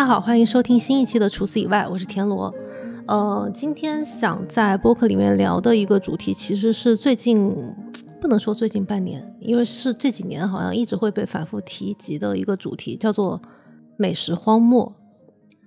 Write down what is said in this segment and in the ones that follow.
大家好，欢迎收听新一期的《除此以外》，我是田螺。呃，今天想在播客里面聊的一个主题，其实是最近不能说最近半年，因为是这几年好像一直会被反复提及的一个主题，叫做美食荒漠。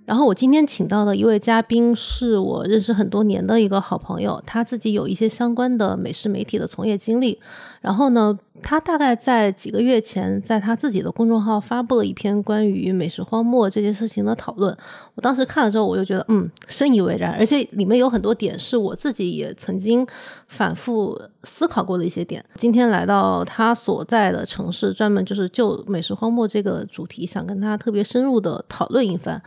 然后我今天请到的一位嘉宾是我认识很多年的一个好朋友，他自己有一些相关的美食媒体的从业经历。然后呢，他大概在几个月前，在他自己的公众号发布了一篇关于美食荒漠这件事情的讨论。我当时看了之后，我就觉得嗯，深以为然，而且里面有很多点是我自己也曾经反复思考过的一些点。今天来到他所在的城市，专门就是就美食荒漠这个主题，想跟他特别深入的讨论一番。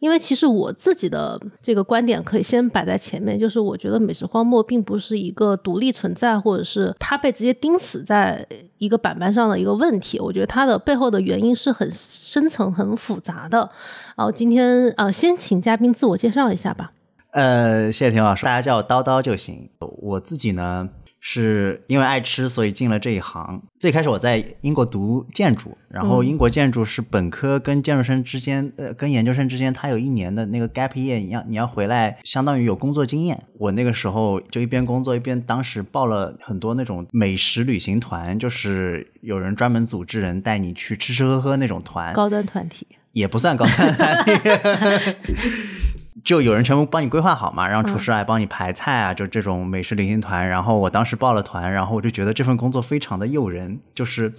因为其实我自己的这个观点可以先摆在前面，就是我觉得美食荒漠并不是一个独立存在，或者是它被直接钉死在一个板板上的一个问题。我觉得它的背后的原因是很深层、很复杂的。然后今天呃，先请嘉宾自我介绍一下吧。呃，谢谢田老师，大家叫我叨叨就行。我自己呢。是因为爱吃，所以进了这一行。最开始我在英国读建筑，然后英国建筑是本科跟建筑生之间，呃，跟研究生之间，他有一年的那个 gap year，你要你要回来，相当于有工作经验。我那个时候就一边工作一边，当时报了很多那种美食旅行团，就是有人专门组织人带你去吃吃喝喝那种团，高端团体也不算高端团体。就有人全部帮你规划好嘛，让厨师来帮你排菜啊，就这种美食旅行团。然后我当时报了团，然后我就觉得这份工作非常的诱人，就是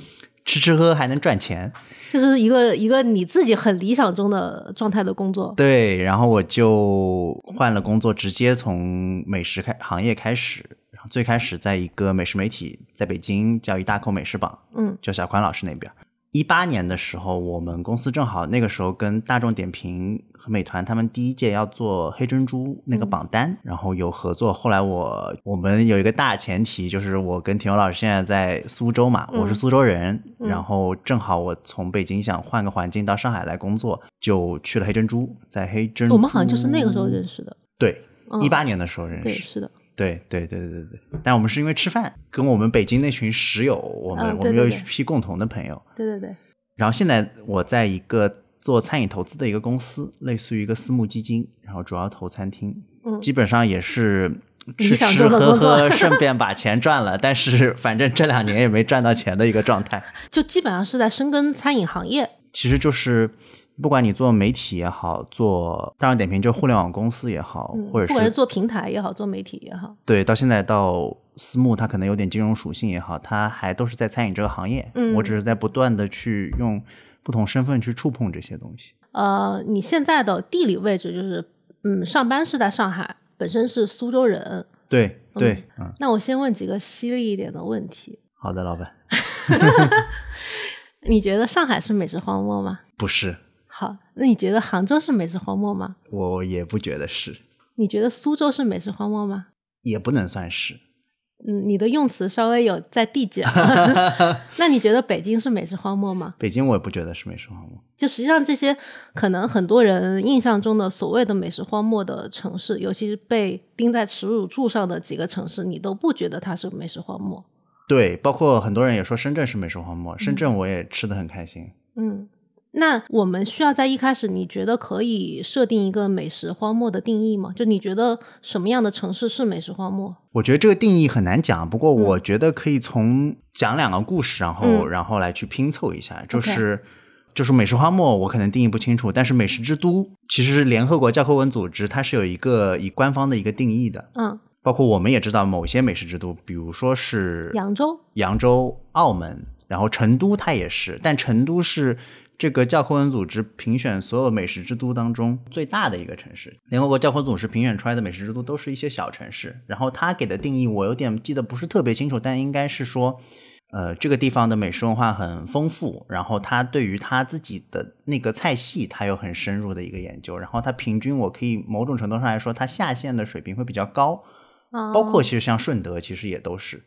吃吃喝还能赚钱，就是一个一个你自己很理想中的状态的工作。对，然后我就换了工作，直接从美食开行业开始。最开始在一个美食媒体，在北京叫一大口美食榜，嗯，叫小宽老师那边。一八年的时候，我们公司正好那个时候跟大众点评和美团他们第一届要做黑珍珠那个榜单，然后有合作。后来我我们有一个大前提，就是我跟田勇老师现在在苏州嘛，我是苏州人，然后正好我从北京想换个环境到上海来工作，就去了黑珍珠，在黑珍珠。我们好像就是那个时候认识的。对，一八年的时候认识。对，是的。对对对对对对，但我们是因为吃饭，跟我们北京那群室友，我们我们有一批共同的朋友。对对对。然后现在我在一个做餐饮投资的一个公司，类似于一个私募基金，然后主要投餐厅，基本上也是吃吃喝喝，顺便把钱赚了。但是反正这两年也没赚到钱的一个状态，就基本上是在深耕餐饮行业。其实就是。不管你做媒体也好，做大众点评就互联网公司也好，或者是不管是做平台也好，做媒体也好，对，到现在到私募，它可能有点金融属性也好，它还都是在餐饮这个行业。嗯，我只是在不断的去用不同身份去触碰这些东西。呃，你现在的地理位置就是，嗯，上班是在上海，本身是苏州人。对对，嗯。那我先问几个犀利一点的问题。好的，老板。你觉得上海是美食荒漠吗？不是。好，那你觉得杭州是美食荒漠吗？我也不觉得是。你觉得苏州是美食荒漠吗？也不能算是。嗯，你的用词稍微有在递减。那你觉得北京是美食荒漠吗？北京我也不觉得是美食荒漠。就实际上这些可能很多人印象中的所谓的美食荒漠的城市，尤其是被钉在耻辱柱上的几个城市，你都不觉得它是美食荒漠？对，包括很多人也说深圳是美食荒漠。深圳我也吃的很开心。嗯。那我们需要在一开始，你觉得可以设定一个美食荒漠的定义吗？就你觉得什么样的城市是美食荒漠？我觉得这个定义很难讲，不过我觉得可以从讲两个故事，然后然后来去拼凑一下。就是就是美食荒漠，我可能定义不清楚，但是美食之都，其实联合国教科文组织它是有一个以官方的一个定义的。嗯，包括我们也知道某些美食之都，比如说是扬州、扬州、澳门，然后成都它也是，但成都是。这个教科文组织评选所有美食之都当中最大的一个城市，联合国教科文组织评选出来的美食之都都是一些小城市。然后他给的定义我有点记得不是特别清楚，但应该是说，呃，这个地方的美食文化很丰富，然后他对于他自己的那个菜系，他有很深入的一个研究。然后他平均，我可以某种程度上来说，他下线的水平会比较高，包括其实像顺德，其实也都是。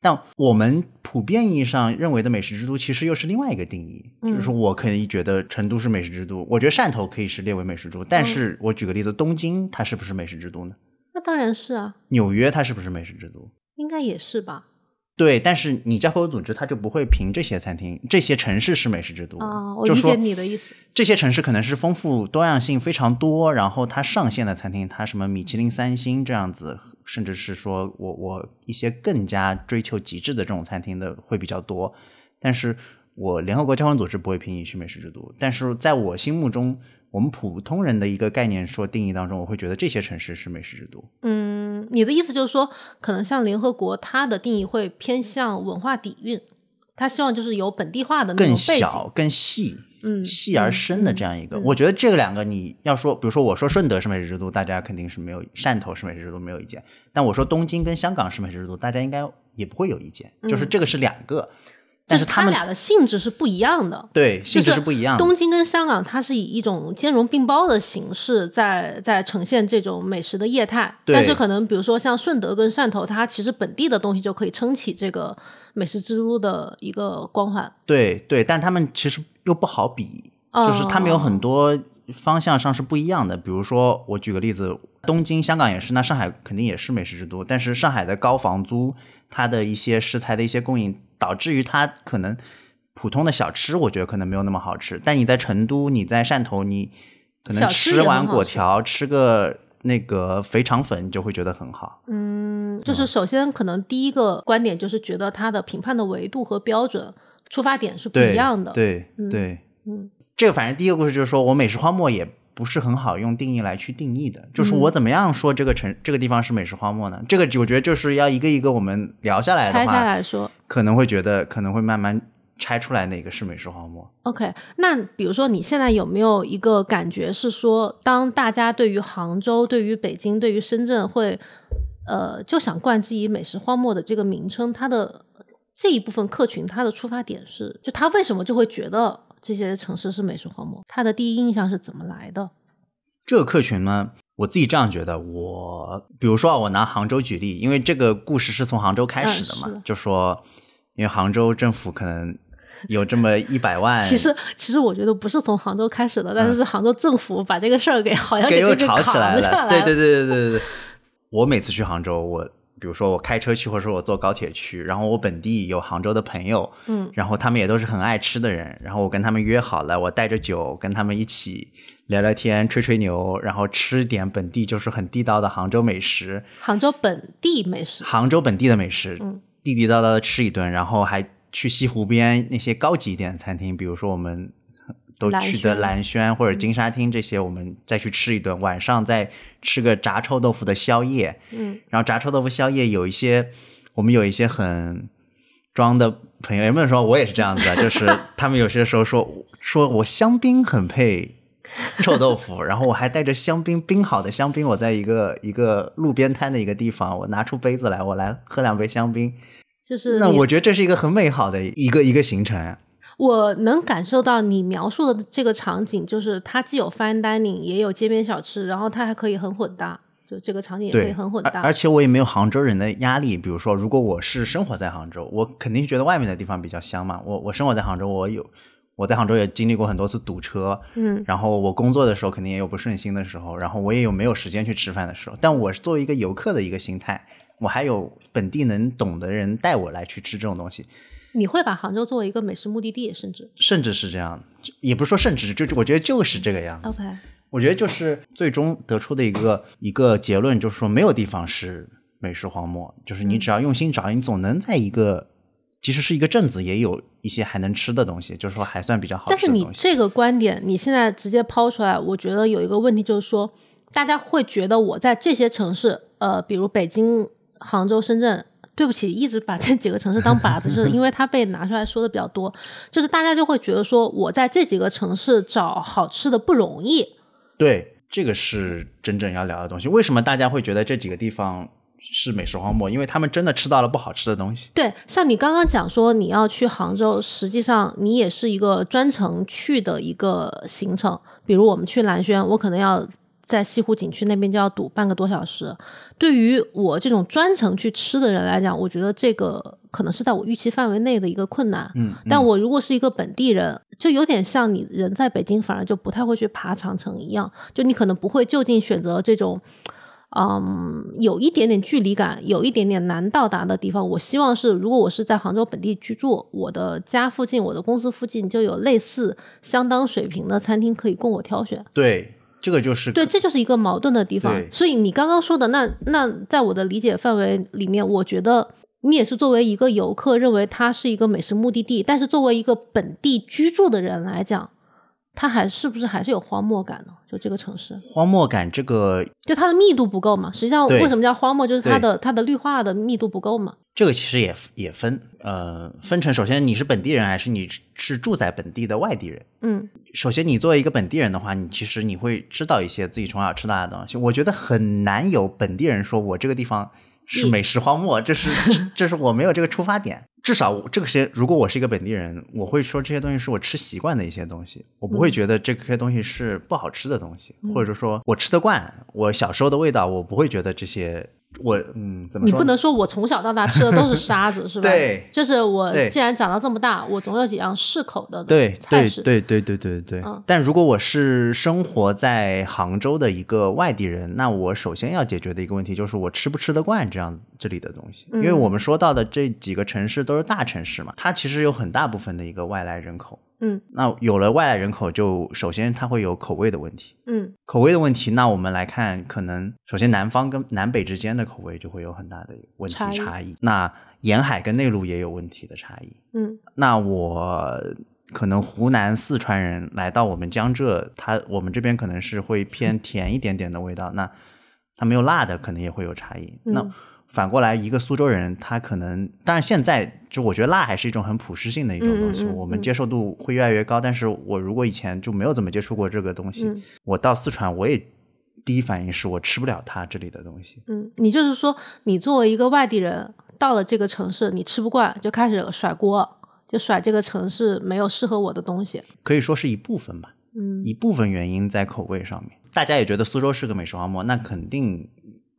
但我们普遍意义上认为的美食之都，其实又是另外一个定义。就是说我可以觉得成都是美食之都，我觉得汕头可以是列为美食之都。但是我举个例子，东京它是不是美食之都呢？那当然是啊。纽约它是不是美食之都？应该也是吧。对，但是你教科文组织它就不会评这些餐厅，这些城市是美食之都啊，我理解你的意思。这些城市可能是丰富多样性非常多，然后它上线的餐厅，它什么米其林三星这样子，甚至是说我我一些更加追求极致的这种餐厅的会比较多。但是我联合国教科文组织不会评你是美食之都，但是在我心目中，我们普通人的一个概念说定义当中，我会觉得这些城市是美食之都。嗯，你的意思就是说，可能像联合国，它的定义会偏向文化底蕴，它希望就是有本地化的那种更。小、更细、嗯细而深的这样一个。嗯嗯我觉得这个两个你要说，比如说我说顺德是美食之都，大家肯定是没有；汕头是美食之都，没有意见。但我说东京跟香港是美食之都，大家应该也不会有意见。就是这个是两个，嗯就是他们俩的性质是不一样的。对性质是不一样的。东京跟香港，它是以一种兼容并包的形式在在呈现这种美食的业态，对但是可能比如说像顺德跟汕头，它其实本地的东西就可以撑起这个美食之都的一个光环。对对，但他们其实又不好比，哦就是他们有很多方向上是不一样的。比如说，我举个例子，东京、香港也是，那上海肯定也是美食之都，但是上海的高房租，它的一些食材的一些供应，导致于它可能普通的小吃，我觉得可能没有那么好吃。但你在成都，你在汕头，你可能吃吃碗也很好吃粿条，吃个那个肥肠粉，你就会觉得很好。嗯，就是首先可能第一个观点就是觉得它的评判的维度和标准出发点是不，一样的。，对嗯对，嗯这个反正第一个故事就是说我美食荒漠也不是很好用定义来去定义的，就是嗯我怎么样说这个城、这个地方是美食荒漠呢？这个我觉得就是要一个一个我们聊下来拆下的话，来说可能会觉得可能会慢慢拆出来哪个是美食荒漠。，OK。那比如说你现在有没有一个感觉是说，当大家对于杭州、对于北京、对于深圳会呃就想冠之以美食荒漠的这个名称，它的这一部分客群，它的出发点是，就他为什么就会觉得这些城市是美食荒漠？他的第一印象是怎么来的？这个客群呢，我自己这样觉得，我比如说啊我拿杭州举例，因为这个故事是从杭州开始的嘛，就说因为杭州政府可能有这么一百万，其实，其实我觉得不是从杭州开始的，但是是杭州政府把这个事儿给好像嗯给又给给吵起来了。对对对对对对对。我每次去杭州，我比如说我开车去，或者说我坐高铁去，然后我本地有杭州的朋友，嗯。然后他们也都是很爱吃的人，然后我跟他们约好了，我带着酒跟他们一起聊聊天、吹吹牛，然后吃点本地就是很地道的杭州美食，杭州本地美食，杭州本地的美食，嗯地地道道的吃一顿，然后还去西湖边那些高级一点的餐厅，比如说我们都去的轩蓝轩或者金沙厅这些，我们再去吃一顿，晚上再吃个炸臭豆腐的宵夜，嗯然后炸臭豆腐宵夜有一些，我们有一些很装的朋友，也不能说我也是这样子的，就是他们有些时候说说我香槟很配臭豆腐，然后我还带着香槟冰好的香槟，我在一个一个路边摊的一个地方，我拿出杯子来，我来喝两杯香槟。就是那我觉得这是一个很美好的一个一个行程。我能感受到你描述的这个场景，就是它既有 fine dining，也有街边小吃，然后它还可以很混搭，就这个场景也可以，很混搭。而而且我也没有杭州人的压力。比如说，如果我是生活在杭州，我肯定是觉得外面的地方比较香嘛。我我生活在杭州，我有我在杭州也经历过很多次堵车，嗯然后我工作的时候肯定也有不顺心的时候，然后我也有没有时间去吃饭的时候。但我是作为一个游客的一个心态，我还有本地能懂的人带我来去吃这种东西，你会把杭州作为一个美食目的地，甚至甚至是这样，也不是说甚至，就我觉得就是这个样子。OK，我觉得就是最终得出的一个一个结论，就是说没有地方是美食荒漠，就是你只要用心找，你总能在一个即使是一个镇子，也有一些还能吃的东西，就是说还算比较好但是吃的东西。你这个观点，你现在直接抛出来，我觉得有一个问题就是说，大家会觉得我在这些城市，呃，比如北京、杭州、深圳。对不起，一直把这几个城市当靶子，就是因为它被拿出来说的比较多，就是大家就会觉得说，我在这几个城市找好吃的不容易，对，这个是真正要聊的东西。为什么大家会觉得这几个地方是美食荒漠？因为他们真的吃到了不好吃的东西。对，像你刚刚讲说你要去杭州，实际上你也是一个专程去的一个行程。比如我们去蓝轩，我可能要在西湖景区那边就要堵半个多小时。对于我这种专程去吃的人来讲，我觉得这个可能是在我预期范围内的一个困难。嗯，但我如果是一个本地人，就有点像你人在北京，反而就不太会去爬长城一样，就你可能不会就近选择这种。嗯，有一点点距离感，有一点点难到达的地方。我希望是，如果我是在杭州本地居住，我的家附近、我的公司附近就有类似相当水平的餐厅可以供我挑选。对，这个就是对，这就是一个矛盾的地方。所以你刚刚说的那那，在我的理解范围里面，我觉得你也是作为一个游客，认为它是一个美食目的地，但是作为一个本地居住的人来讲，它还是不是还是有荒漠感呢？就这个城市，荒漠感，这个就它的密度不够嘛。实际上，为什么叫荒漠？就是它的它的绿化的密度不够嘛。这个其实也也分，呃，分成首先你是本地人还是你是住在本地的外地人。嗯首先，你作为一个本地人的话，你其实你会知道一些自己从小吃大的东西。我觉得很难有本地人说我这个地方是美食荒漠，这是这 这是我没有这个出发点。至少这个些，如果我是一个本地人，我会说这些东西是我吃习惯的一些东西，我不会觉得这些东西是不好吃的东西，或者说我吃得惯，我小时候的味道，我不会觉得这些我嗯怎么说？你不能说我从小到大吃的都是 沙子，是吧？对就是 我既然长到这么大，我总有几样适口的对对菜式。对对对对对。嗯但如果我是生活在杭州的一个外地人，那我首先要解决的一个问题就是我吃不吃得惯这样这里的东西，因为嗯我们说到的这几个城市都是大城市嘛，它其实有很大部分的一个外来人口。嗯那有了外来人口，就首先它会有口味的问题。嗯口味的问题，那我们来看，可能首先南方跟南北之间的口味就会有很大的问题差异差异。那沿海跟内陆也有问题的差异。嗯那我可能湖南、四川人来到我们江浙，他我们这边可能是会偏甜一点点的味道，那他没有辣的，可能也会有差异。嗯那反过来，一个苏州人，他可能当然现在就我觉得辣还是一种很普适性的一种东西，嗯嗯嗯我们接受度会越来越高。但是我如果以前就没有怎么接触过这个东西，嗯我到四川，我也第一反应是我吃不了它这里的东西。嗯，你就是说，你作为一个外地人，到了这个城市，你吃不惯，就开始甩锅，就甩这个城市没有适合我的东西。可以说是一部分吧，嗯一部分原因在口味上面。大家也觉得苏州是个美食荒漠，那肯定，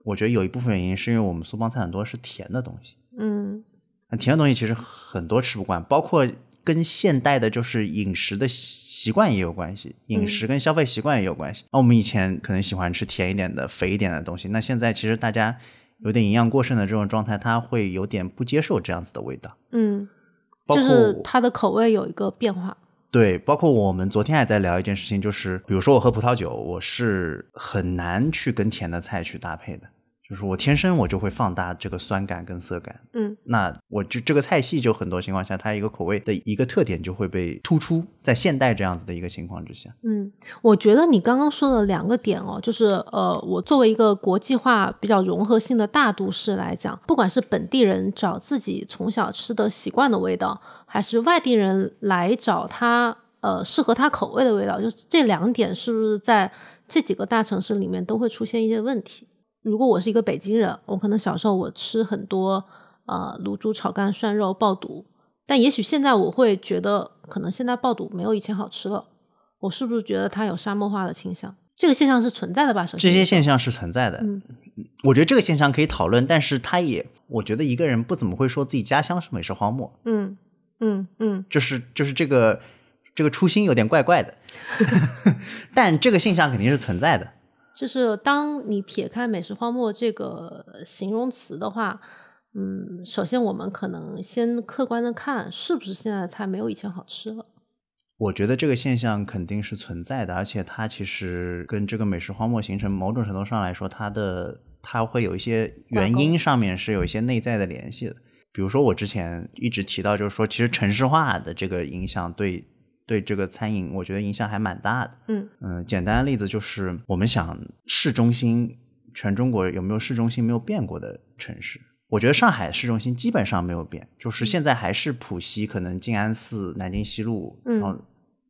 我觉得有一部分原因是因为我们苏帮菜很多是甜的东西，嗯那甜的东西其实很多吃不惯，包括跟现代的就是饮食的习惯也有关系，饮食跟消费习惯也有关系。那、我们以前可能喜欢吃甜一点的、肥一点的东西，那现在其实大家有点营养过剩的这种状态，他会有点不接受这样子的味道。嗯，就是它的口味有一个变化。对，包括我们昨天还在聊一件事情，就是比如说我喝葡萄酒，我是很难去跟甜的菜去搭配的，就是我天生我就会放大这个酸感跟涩感。嗯那我就这个菜系就很多情况下，它一个口味的一个特点就会被突出，在现代这样子的一个情况之下。嗯，我觉得你刚刚说的两个点哦，就是呃，我作为一个国际化比较融合性的大都市来讲，不管是本地人找自己从小吃的习惯的味道，还是外地人来找他呃适合他口味的味道，就是这两点是不是在这几个大城市里面都会出现一些问题？如果我是一个北京人，我可能小时候我吃很多呃卤猪、炒肝、涮肉、爆肚，但也许现在我会觉得，可能现在爆肚没有以前好吃了。我是不是觉得它有沙漠化的倾向？这个现象是存在的吧？首先，这些现象是存在的，嗯我觉得这个现象可以讨论，但是它也，我觉得一个人不怎么会说自己家乡是美食荒漠，嗯嗯嗯就是就是这个这个初心有点怪怪的，但这个现象肯定是存在的。就是当你撇开美食荒漠这个形容词的话，嗯，首先我们可能先客观的看，是不是现在的菜没有以前好吃了？我觉得这个现象肯定是存在的，而且它其实跟这个美食荒漠形成某种程度上来说，它的它会有一些原因上面是有一些内在的联系的。比如说我之前一直提到，就是说其实城市化的这个影响对对这个餐饮，我觉得影响还蛮大的。嗯嗯，简单的例子就是我们想市中心，全中国有没有市中心没有变过的城市？我觉得上海市中心基本上没有变，就是现在还是浦西，可能静安寺、南京西路，嗯然后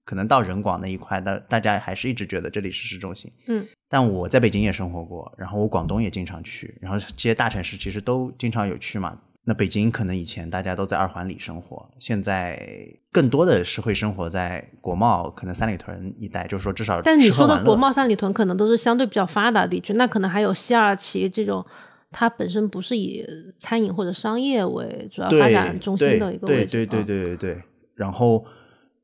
可能到人广那一块，大大家还是一直觉得这里是市中心。嗯但我在北京也生活过，然后我广东也经常去，然后这些大城市其实都经常有去嘛。那北京可能以前大家都在二环里生活，现在更多的是会生活在国贸，可能三里屯一带，就是说至少但你说的国贸、三里屯可能都是相对比较发达的地区，那可能还有西二旗这种，它本身不是以餐饮或者商业为主要发展中心的一个位置。对对对对对对。然后，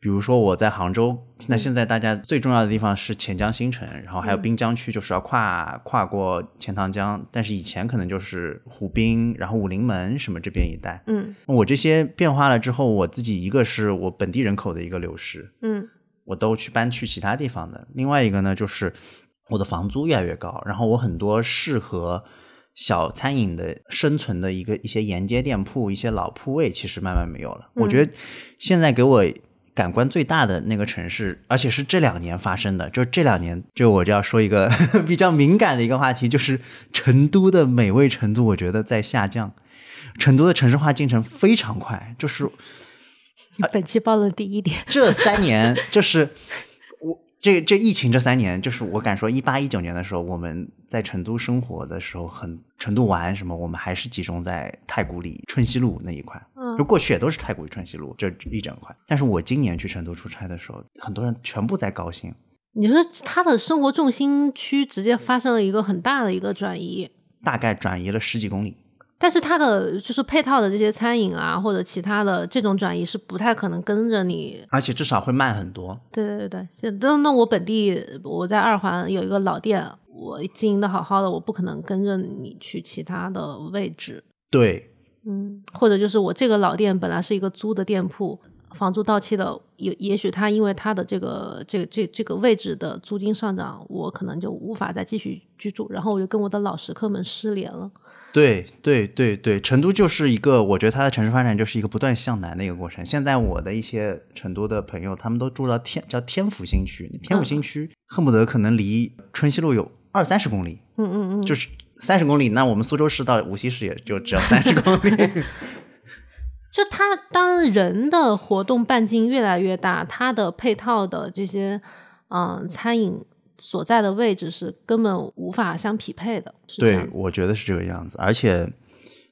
比如说我在杭州，那现在大家最重要的地方是钱江新城，然后还有滨江区，就是要跨跨过钱塘江，但是以前可能就是湖滨，然后武林门什么这边一带。嗯我这些变化了之后，我自己一个是我本地人口的一个流失，嗯我都去搬去其他地方的。另外一个呢，就是我的房租越来越高，然后我很多适合小餐饮的生存的一个一些沿街店铺、一些老铺位，其实慢慢没有了。我觉得现在给我感官最大的那个城市，而且是这两年发生的，就是这两年，就我就要说一个 比较敏感的一个话题，就是成都的美味程度，我觉得在下降。成都的城市化进程非常快，就是本期报了第一点。这三年就是我这这疫情这三年，就是我敢说，一八一九年的时候，我们在成都生活的时候，很成都玩什么，我们还是集中在太古里、春熙路那一块。嗯就过去也都是太古里、春熙路这一整块。但是我今年去成都出差的时候，很多人全部在高新。你说他的生活重心区直接发生了一个很大的一个转移，大概转移了十几公里，但是它的就是配套的这些餐饮啊，或者其他的这种转移是不太可能跟着你。而且至少会慢很多。对对对对，现那那我本地我在二环有一个老店，我经营的好好的，我不可能跟着你去其他的位置。对，嗯，或者就是我这个老店本来是一个租的店铺，房租到期了，也也许他因为他的这个这个这这个位置的租金上涨，我可能就无法再继续居住，然后我就跟我的老食客们失联了。对对对对，成都就是一个，我觉得它的城市发展就是一个不断向南的一个过程。现在我的一些成都的朋友，他们都住到天叫天府新区，天府新区恨不得可能离春熙路有二三十公里，嗯嗯嗯，就是三十公里，那我们苏州市到无锡市也就只要三十公里。就它当人的活动半径越来越大，它的配套的这些嗯餐饮所在的位置是根本无法相匹配的。对，我觉得是这个样子。而且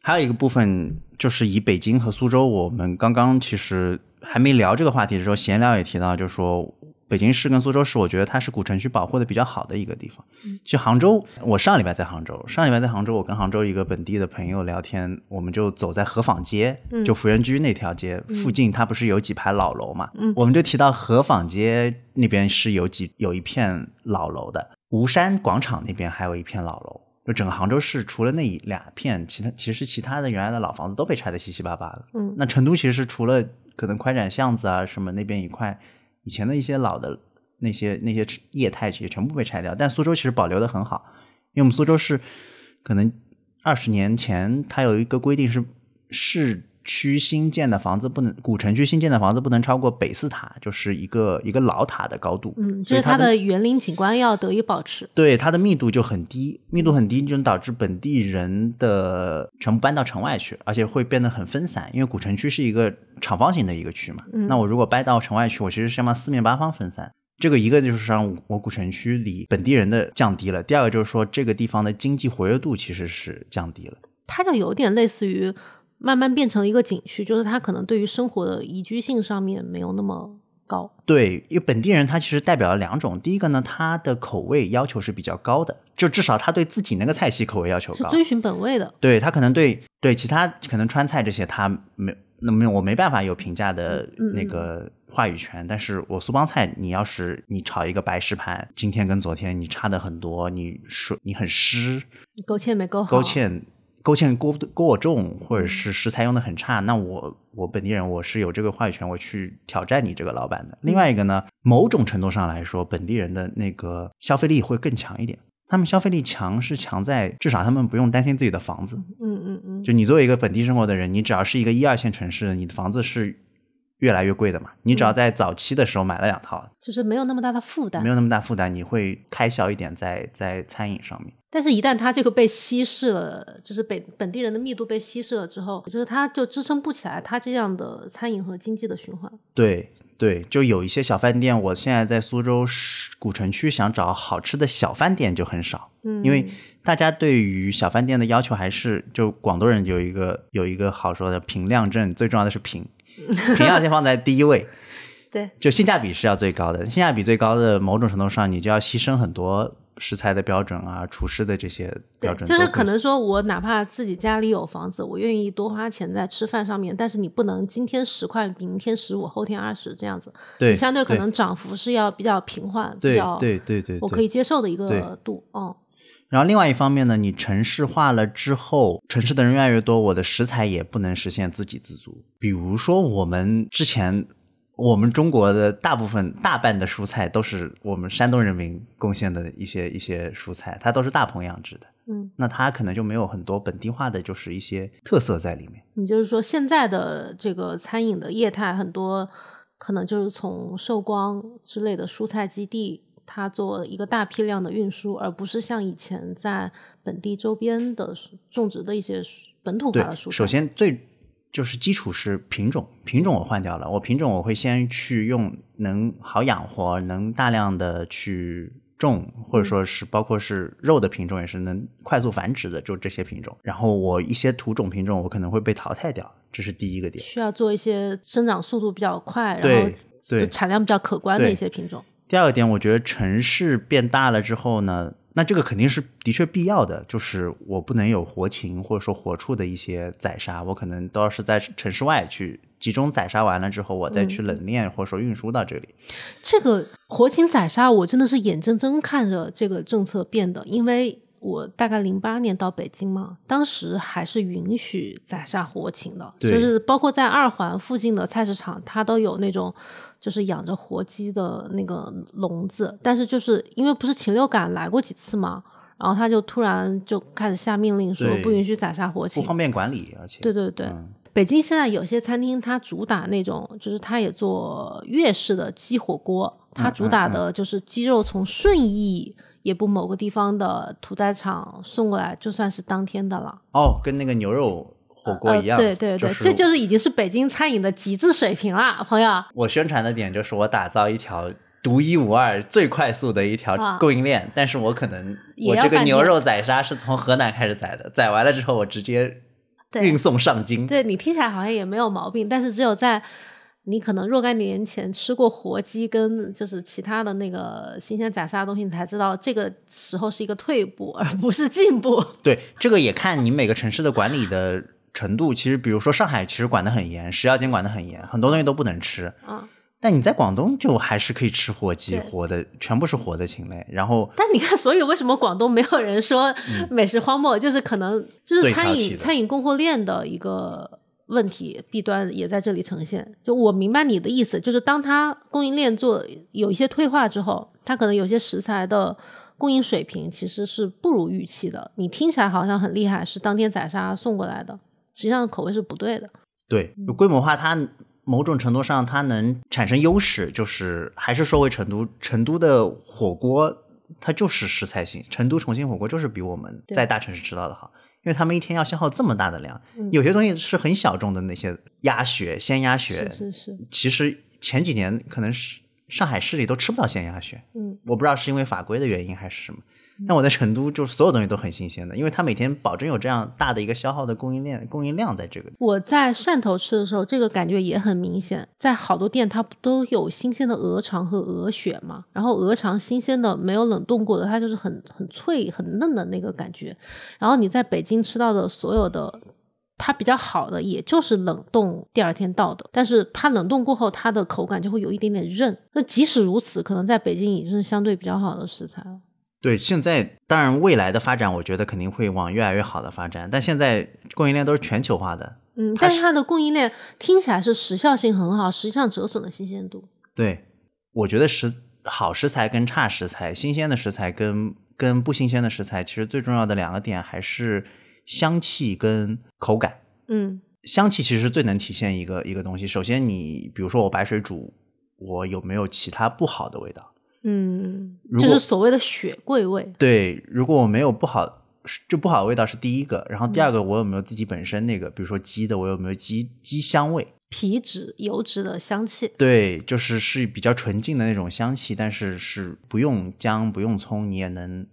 还有一个部分，就是以北京和苏州，我们刚刚其实还没聊这个话题的时候，闲聊也提到，就是说北京市跟苏州市，我觉得它是古城区保护的比较好的一个地方。去杭州，我上礼拜在杭州，上礼拜在杭州，我跟杭州一个本地的朋友聊天，我们就走在河坊街，就福源居那条街附近，它不是有几排老楼嘛？我们就提到河坊街那边是有几有一片老楼的，吴山广场那边还有一片老楼。就整个杭州市除了那一两片，其他其实其他的原来的老房子都被拆得七七八八的。嗯那成都其实除了可能宽窄巷子啊什么那边一块，以前的一些老的那些那些业态也全部被拆掉，但苏州其实保留的很好，因为我们苏州是可能二十年前它有一个规定是市区新建的房子不能古城区新建的房子不能超过北四塔，就是一个一个老塔的高度，嗯，所以它就是它的园林景观要得以保持。对它的密度就很低，密度很低就导致本地人的全部搬到城外去，而且会变得很分散，因为古城区是一个长方形的一个区嘛。嗯那我如果搬到城外去，我其实是要么四面八方分散。这个一个就是让我古城区里本地人的降低了，第二个就是说这个地方的经济活跃度其实是降低了。它就有点类似于慢慢变成了一个景区，就是它可能对于生活的宜居性上面没有那么高。对，因为本地人他其实代表了两种，第一个呢，他的口味要求是比较高的，就至少他对自己那个菜系口味要求高。是遵循本味的。对他可能对对其他可能川菜这些他没那么我没办法有评价的嗯那个话语权，但是我苏帮菜，你要是你炒一个白石盘，今天跟昨天你差的很多，你说你很湿，勾芡没勾好，勾芡勾芡过过重，或者是食材用的很差，那我我本地人我是有这个话语权，我去挑战你这个老板的。另外一个呢，某种程度上来说，本地人的那个消费力会更强一点。他们消费力强是强在至少他们不用担心自己的房子。嗯嗯嗯，就你作为一个本地生活的人，你只要是一个一二线城市，你的房子是越来越贵的嘛。你只要在早期的时候买了两套，就是没有那么大的负担没。有那么大负担，你会开销一点在在餐饮上面。但是，一旦它这个被稀释了，就是本本地人的密度被稀释了之后，就是它就支撑不起来它这样的餐饮和经济的循环。对对，就有一些小饭店，我现在在苏州市古城区想找好吃的小饭店就很少，嗯，因为大家对于小饭店的要求还是就广东人有一个有一个好说的平量证，最重要的是平，平要先放在第一位。对，就性价比是要最高的，性价比最高的某种程度上，你就要牺牲很多食材的标准啊，厨师的这些标准，就是可能说我哪怕自己家里有房子，我愿意多花钱在吃饭上面，但是你不能今天十块，明天十五，后天二十这样子，对，相对可能涨幅是要比较平缓，比较对对对，我可以接受的一个度，哦。然后另外一方面呢，你城市化了之后，城市的人越来越多，我的食材也不能实现自给自足。比如说我们之前，我们中国的大部分大半的蔬菜都是我们山东人民贡献的一些一些蔬菜，它都是大棚养殖的，嗯，那它可能就没有很多本地化的就是一些特色在里面。你就是说现在的这个餐饮的业态很多，可能就是从寿光之类的蔬菜基地。它做一个大批量的运输，而不是像以前在本地周边的种植的一些本土化的蔬菜。首先最就是基础是品种，品种我换掉了。我品种我会先去用能好养活、能大量的去种，或者说是包括是肉的品种也是能快速繁殖的，就这些品种。然后我一些土种品种我可能会被淘汰掉，这是第一个点。需要做一些生长速度比较快，然后产量比较可观的一些品种。第二个点，我觉得城市变大了之后呢，那这个肯定是的确必要的，就是我不能有活禽或者说活畜的一些宰杀，我可能都要是在城市外去集中宰杀完了之后，我再去冷链或者说运输到这里。这个活禽宰杀，我真的是眼睁睁看着这个政策变的，因为。我大概零八年到北京嘛，当时还是允许宰杀活禽的，就是包括在二环附近的菜市场，它都有那种就是养着活鸡的那个笼子。但是就是因为不是禽流感来过几次嘛，然后他就突然就开始下命令说不允许宰杀活禽，不方便管理，而且对对对，北京现在有些餐厅它主打那种，就是它也做粤式的鸡火锅，它主打的就是鸡肉从顺义。也不某个地方的屠宰场送过来，就算是当天的了。哦，跟那个牛肉火锅一样。对对对，这就是已经是北京餐饮的极致水平了，朋友。我宣传的点就是我打造一条独一无二、最快速的一条供应链，但是我可能我这个牛肉宰杀是从河南开始宰的，宰完了之后我直接运送上京。对你听起来好像也没有毛病，但是只有在。你可能若干年前吃过活鸡跟就是其他的那个新鲜宰杀的东西，你才知道这个时候是一个退步，而不是进步。对，这个也看你每个城市的管理的程度。其实，比如说上海，其实管得很严，食药监管得很严，很多东西都不能吃。啊，但你在广东就还是可以吃活鸡，活的全部是活的禽类。然后，但你看，所以为什么广东没有人说美食荒漠？就是可能就是餐饮餐饮供货链的一个。问题弊端也在这里呈现。就我明白你的意思，就是当它供应链做有一些退化之后，它可能有些食材的供应水平其实是不如预期的。你听起来好像很厉害，是当天宰杀送过来的，实际上口味是不对的。对，规模化它某种程度上它能产生优势，就是还是说回成都，成都的火锅它就是食材性，成都重庆火锅就是比我们在大城市吃到的好。因为他们一天要消耗这么大的量，有些东西是很小众的，那些鸭血、鲜鸭血，是是。其实前几年可能是上海市里都吃不到鲜鸭血，嗯，我不知道是因为法规的原因还是什么。那我在成都，就是所有东西都很新鲜的，因为它每天保证有这样大的一个消耗的供应链、供应量在这个。我在汕头吃的时候，这个感觉也很明显，在好多店它不都有新鲜的鹅肠和鹅血嘛？然后鹅肠新鲜的，没有冷冻过的，它就是很很脆、很嫩的那个感觉。然后你在北京吃到的所有的，它比较好的，也就是冷冻第二天到的，但是它冷冻过后，它的口感就会有一点点韧。那即使如此，可能在北京已经是相对比较好的食材了。对，现在当然未来的发展，我觉得肯定会往越来越好的发展。但现在供应链都是全球化的，嗯，但是它的供应链听起来是时效性很好，实际上折损了新鲜度。对，我觉得食好食材跟差食材，新鲜的食材跟跟不新鲜的食材，其实最重要的两个点还是香气跟口感。嗯，香气其实最能体现一个一个东西。首先，你比如说我白水煮，我有没有其他不好的味道？嗯，就是所谓的血桂味。对，如果我没有不好，就不好的味道是第一个。然后第二个，我有没有自己本身那个，比如说鸡的，我有没有鸡鸡香味？皮脂、油脂的香气。对，就是是比较纯净的那种香气，但是是不用姜、不用葱，你也能，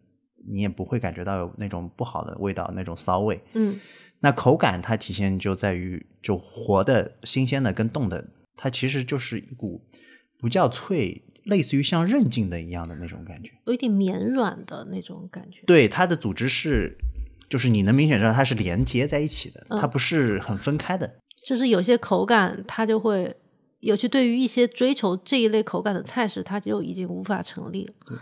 你也不会感觉到有那种不好的味道，那种骚味。嗯，那口感它体现就在于，就活的、新鲜的跟冻的，它其实就是一股不叫脆。类似于像韧劲的一样的那种感觉。有一点绵软的那种感觉。对，它的组织是，就是你能明显知道它是连接在一起的，嗯它不是很分开的。就是有些口感它就会，尤其对于一些追求这一类口感的菜式，它就已经无法成立了。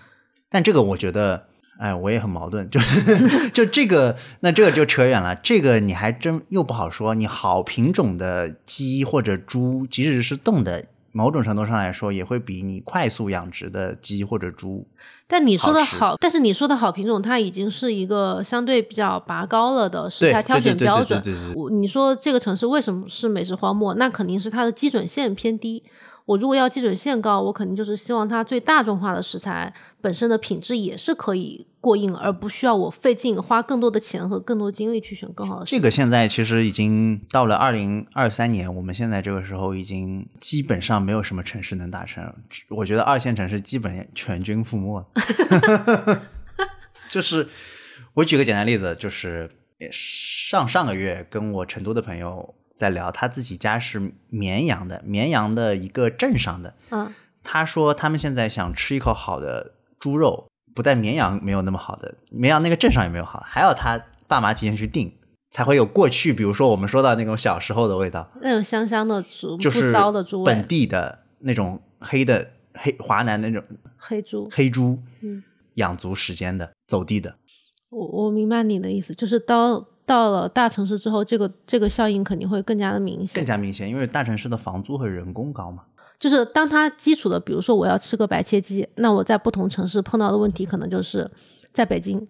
但这个我觉得，哎，我也很矛盾，就 就这个，那这个就扯远了。这个你还真又不好说。你好品种的鸡或者猪，即使是冻的，某种程度上来说，也会比你快速养殖的鸡或者猪。但你说的好好，但是你说的好品种，它已经是一个相对比较拔高了的食对材挑选标准。我你说这个城市为什么是美食荒漠？那肯定是它的基准线偏低。我如果要基准线高，我肯定就是希望它最大众化的食材本身的品质也是可以过硬，而不需要我费劲花更多的钱和更多精力去选更好的。这个现在其实已经到了二零二三年，我们现在这个时候已经基本上没有什么城市能达成。我觉得二线城市基本全军覆没了。就是我举个简单例子，就是上上个月跟我成都的朋友在聊，他自己家是绵阳的，绵阳的一个镇上的。嗯他说他们现在想吃一口好的猪肉，不在绵阳没有那么好的，绵阳那个镇上也没有好，还要他爸妈提前去订，才会有过去，比如说我们说到那种小时候的味道，那种香香的猪，不就是骚的猪味本，地的那种黑的黑华南那种黑猪。黑猪，嗯，养足时间的走地的，我我明白你的意思，就是到到了大城市之后，这个这个效应肯定会更加的明显更。加明显，因为大城市的房租和人工高嘛。就是当它基础的，比如说我要吃个白切鸡，那我在不同城市碰到的问题可能就是，在北京、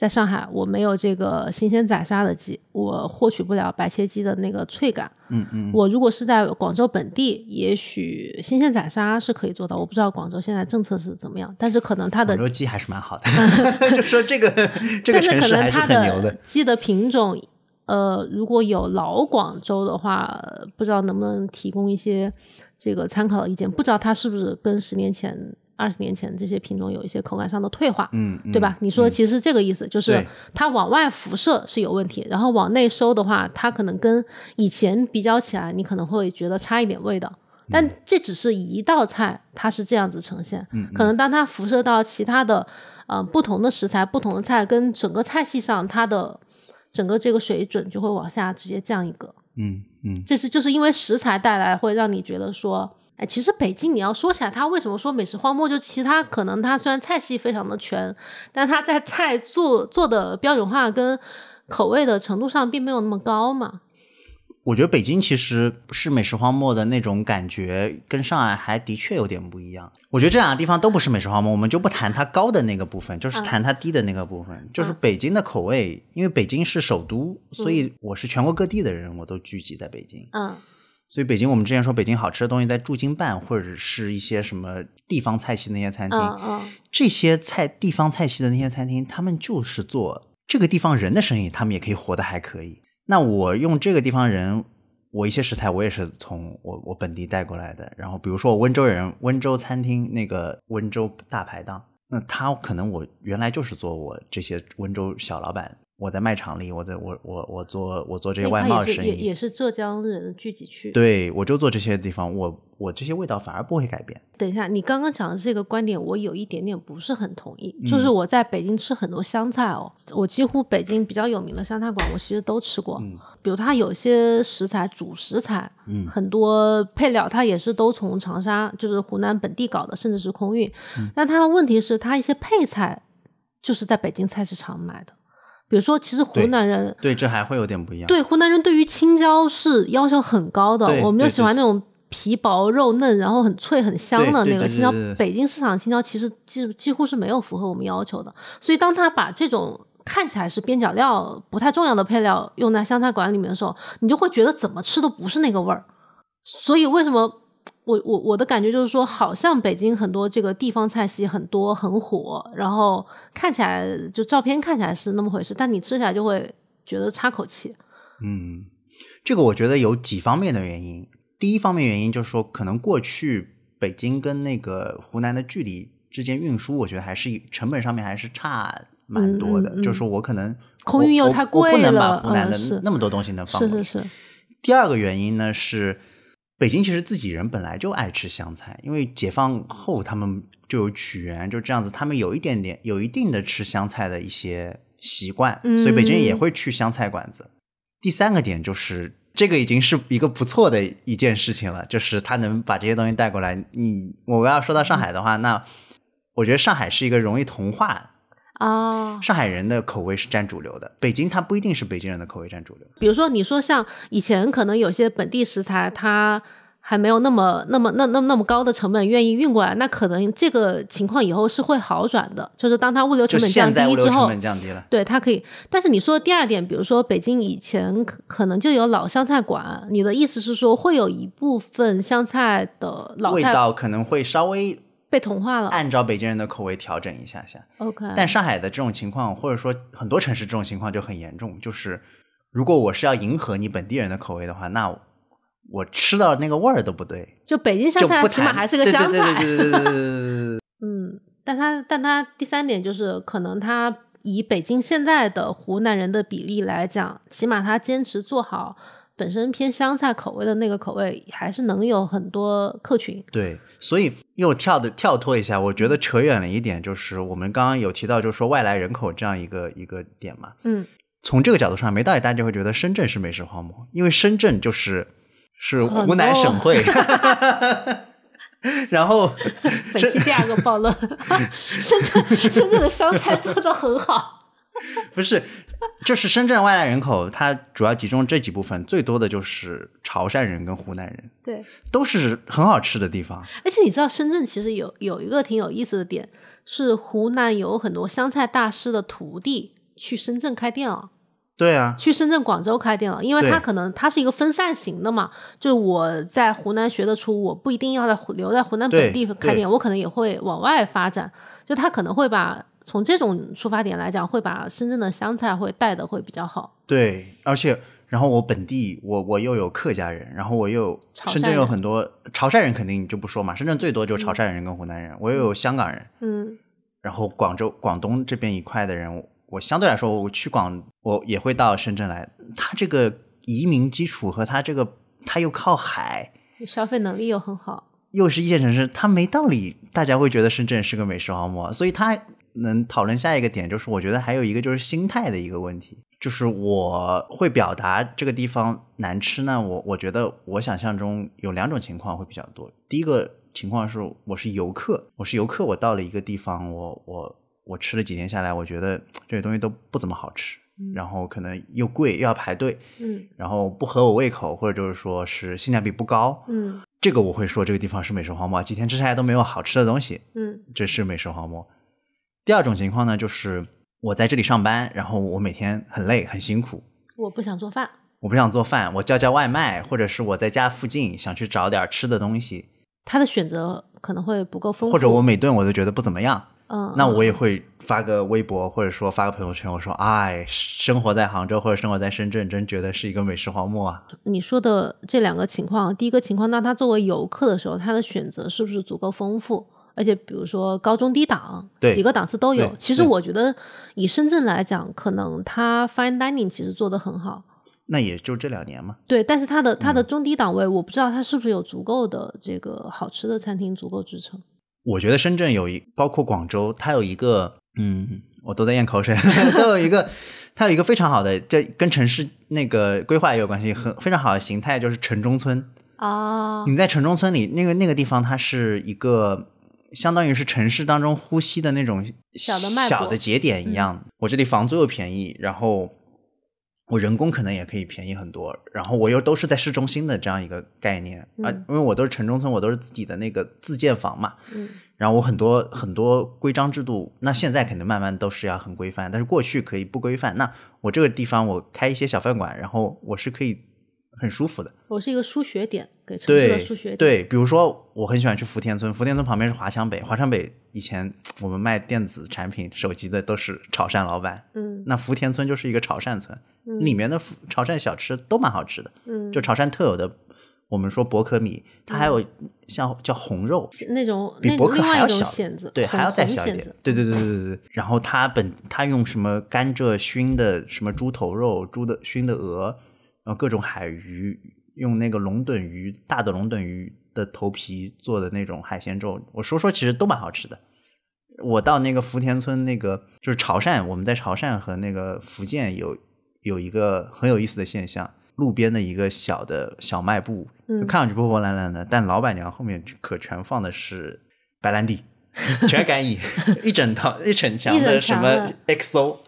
在上海，我没有这个新鲜宰杀的鸡，我获取不了白切鸡的那个脆感。嗯嗯，我如果是在广州本地，也许新鲜宰杀是可以做到。我不知道广州现在政策是怎么样，但是可能它的广州鸡还是蛮好的，就说这个 这个但是可城市还是能它很牛的。鸡的品种，呃，如果有老广州的话，呃不知道能不能提供一些这个参考的意见。不知道它是不是跟十年前、二十年前这些品种有一些口感上的退化，嗯，嗯对吧？你说的其实这个意思，就是它往外辐射是有问题，然后往内收的话，它可能跟以前比较起来，你可能会觉得差一点味道。但这只是一道菜，它是这样子呈现。嗯可能当它辐射到其他的呃不同的食材、不同的菜，跟整个菜系上，它的整个这个水准就会往下直接降一个。嗯嗯，这是就是因为食材带来会让你觉得说，哎，其实北京你要说起来，它为什么说美食荒漠？就其他可能它虽然菜系非常的全，但它在菜做做的标准化跟口味的程度上并没有那么高嘛。我觉得北京其实是美食荒漠的那种感觉，跟上海还的确有点不一样。我觉得这两个地方都不是美食荒漠，我们就不谈它高的那个部分，就是谈它低的那个部分。就是北京的口味，因为北京是首都，所以我是全国各地的人，我都聚集在北京。嗯所以北京，我们之前说北京好吃的东西在驻京办或者是一些什么地方菜系那些餐厅，嗯嗯这些菜地方菜系的那些餐厅，他们就是做这个地方人的生意，他们也可以活得还可以。那我用这个地方人，我一些食材我也是从我我本地带过来的。然后比如说我温州人，温州餐厅那个温州大排档，那他可能我原来就是做我这些温州小老板，我在卖场里，我在我我我做我做这些外贸生意，也是也也是浙江人的聚集区。对我就做这些地方，我我这些味道反而不会改变。等一下，你刚刚讲的这个观点，我有一点点不是很同意。嗯就是我在北京吃很多湘菜哦，我几乎北京比较有名的湘菜馆，我其实都吃过。嗯比如它有些食材主食材，嗯很多配料它也是都从长沙，就是湖南本地搞的，甚至是空运。嗯但它问题是，它一些配菜就是在北京菜市场买的。比如说，其实湖南人对，这还会有点不一样。对湖南人对于青椒是要求很高的，我们就喜欢那种皮薄肉嫩，然后很脆很香的那个青椒。北京市场青椒其实几几乎是没有符合我们要求的，所以当他把这种看起来是边角料不太重要的配料用在湘菜馆里面的时候，你就会觉得怎么吃都不是那个味儿。所以为什么我我我的感觉就是说，好像北京很多这个地方菜系很多很火，然后看起来就照片看起来是那么回事，但你吃起来就会觉得差口气。嗯，这个我觉得有几方面的原因。第一方面原因就是说，可能过去北京跟那个湖南的距离之间运输，我觉得还是成本上面还是差蛮多的。嗯嗯嗯就是说我可能空运又太贵了我不能把了湖南的那么多东西能放过去。是是是，第二个原因呢是，北京其实自己人本来就爱吃湘菜，因为解放后他们就有曲园，就这样子，他们有一点点有一定的吃湘菜的一些习惯，所以北京人也会去湘菜馆子。第三个点就是这个已经是一个不错的一件事情了，就是他能把这些东西带过来。你我要说到上海的话，那我觉得上海是一个容易同化。啊，上海人的口味是占主流的，北京它不一定是北京人的口味占主流。比如说，你说像以前可能有些本地食材，它还没有那么、那么、那、那、那么高的成本愿意运过来，那可能这个情况以后是会好转的。就是当它物流成本降低之后，降低了，对它可以。但是你说的第二点，比如说北京以前可能就有老湘菜馆，你的意思是说会有一部分湘菜的老味道可能会稍微。被同化了，按照北京人的口味调整一下下。OK，但上海的这种情况，或者说很多城市这种情况就很严重。就是如果我是要迎合你本地人的口味的话，那我吃到那个味儿都不对。就北京香菜起码还是个香菜。嗯，但他但他第三点就是，可能他以北京现在的湖南人的比例来讲，起码他坚持做好。本身偏湘菜口味的那个口味，还是能有很多客群。对，所以又跳的跳脱一下，我觉得扯远了一点，就是我们刚刚有提到，就是说外来人口这样一个一个点嘛。嗯，从这个角度上，没道理大家会觉得深圳是美食荒漠，因为深圳就是是湖南省会。然后，本期第二个暴论，深圳深圳的湘菜做的很好。不是。就是深圳外来人口，它主要集中这几部分，最多的就是潮汕人跟湖南人，对，都是很好吃的地方。而且你知道，深圳其实有有一个挺有意思的点，是湖南有很多湘菜大师的徒弟去深圳开店了。对啊，去深圳、广州开店了，因为他可能他是一个分散型的嘛，就是我在湖南学得出，我不一定要在留在湖南本地开店，我可能也会往外发展，就他可能会把。从这种出发点来讲，会把深圳的湘菜会带的会比较好。对，而且然后我本地我我又有客家人，然后我又深圳有很多潮汕人，肯定就不说嘛。深圳最多就潮汕人跟湖南人，我又有香港人，嗯，然后广州、广东这边一块的人，我相对来说我去广我也会到深圳来。他这个移民基础和他这个他又靠海，消费能力又很好，又是一线城市，他没道理大家会觉得深圳是个美食荒漠，所以他。能讨论下一个点，就是我觉得还有一个就是心态的一个问题，就是我会表达这个地方难吃呢。我我觉得我想象中有两种情况会比较多。第一个情况是我是游客，我是游客，我到了一个地方，我我我吃了几天下来，我觉得 这些东西都不怎么好吃，然后可能又贵又要排队，嗯，然后不合我胃口，或者就是说是性价比不高，嗯，这个我会说这个地方是美食荒漠，几天吃下来都没有好吃的东西，嗯，这是美食荒漠。第二种情况呢，就是我在这里上班，然后我每天很累很辛苦，我不想做饭，我不想做饭，我叫叫外卖，或者是我在家附近想去找点吃的东西，他的选择可能会不够丰富，或者我每顿我都觉得不怎么样，嗯，那我也会发个微博，或者说发个朋友圈，我说，哎，生活在杭州或者生活在深圳，真觉得是一个美食荒漠啊。你说的这两个情况，第一个情况，那他作为游客的时候，他的选择是不是足够丰富？而且，比如说高中低档，几个档次都有。其实我觉得，以深圳来讲，可能它 fine dining 其实做得很好。那也就这两年嘛。对，但是它的它的中低档位，我不知道它是不是有足够的这个好吃的餐厅足够支撑。我觉得深圳有一，包括广州，它有一个，嗯，我都在咽口水，都有一个，它有一个非常好的，这跟城市那个规划也有关系，很非常好的形态就是城中村哦。你在城中村里，那个那个地方，它是一个。相当于是城市当中呼吸的那种小的小的节点一样。我这里房租又便宜，然后我人工可能也可以便宜很多，然后我又都是在市中心的这样一个概念啊，因为我都是城中村，我都是自己的那个自建房嘛。嗯，然后我很多很多规章制度，那现在肯定慢慢都是要很规范，但是过去可以不规范。那我这个地方我开一些小饭馆，然后我是可以。很舒服的，我是一个输血点，给城市的输血点。对，比如说我很喜欢去福田村，福田村旁边是华强北，华强北以前我们卖电子产品、手机的都是潮汕老板，嗯，那福田村就是一个潮汕村，里面的潮汕小吃都蛮好吃的，嗯，就潮汕特有的，我们说薄壳米，它还有像叫红肉，那种比薄壳还要小，对，还要再小一点，对对对对对 对。然后它本它用什么甘蔗熏的什么猪头肉、猪的熏的鹅。然后各种海鱼，用那个龙趸鱼大的龙趸鱼的头皮做的那种海鲜粥，我说说其实都蛮好吃的。我到那个福田村，那个就是潮汕，我们在潮汕和那个福建有有一个很有意思的现象，路边的一个小的小卖部，就看上去破破烂烂的，但老板娘后面可全放的是白兰地，全是干邑，一整套一整墙的什么 XO。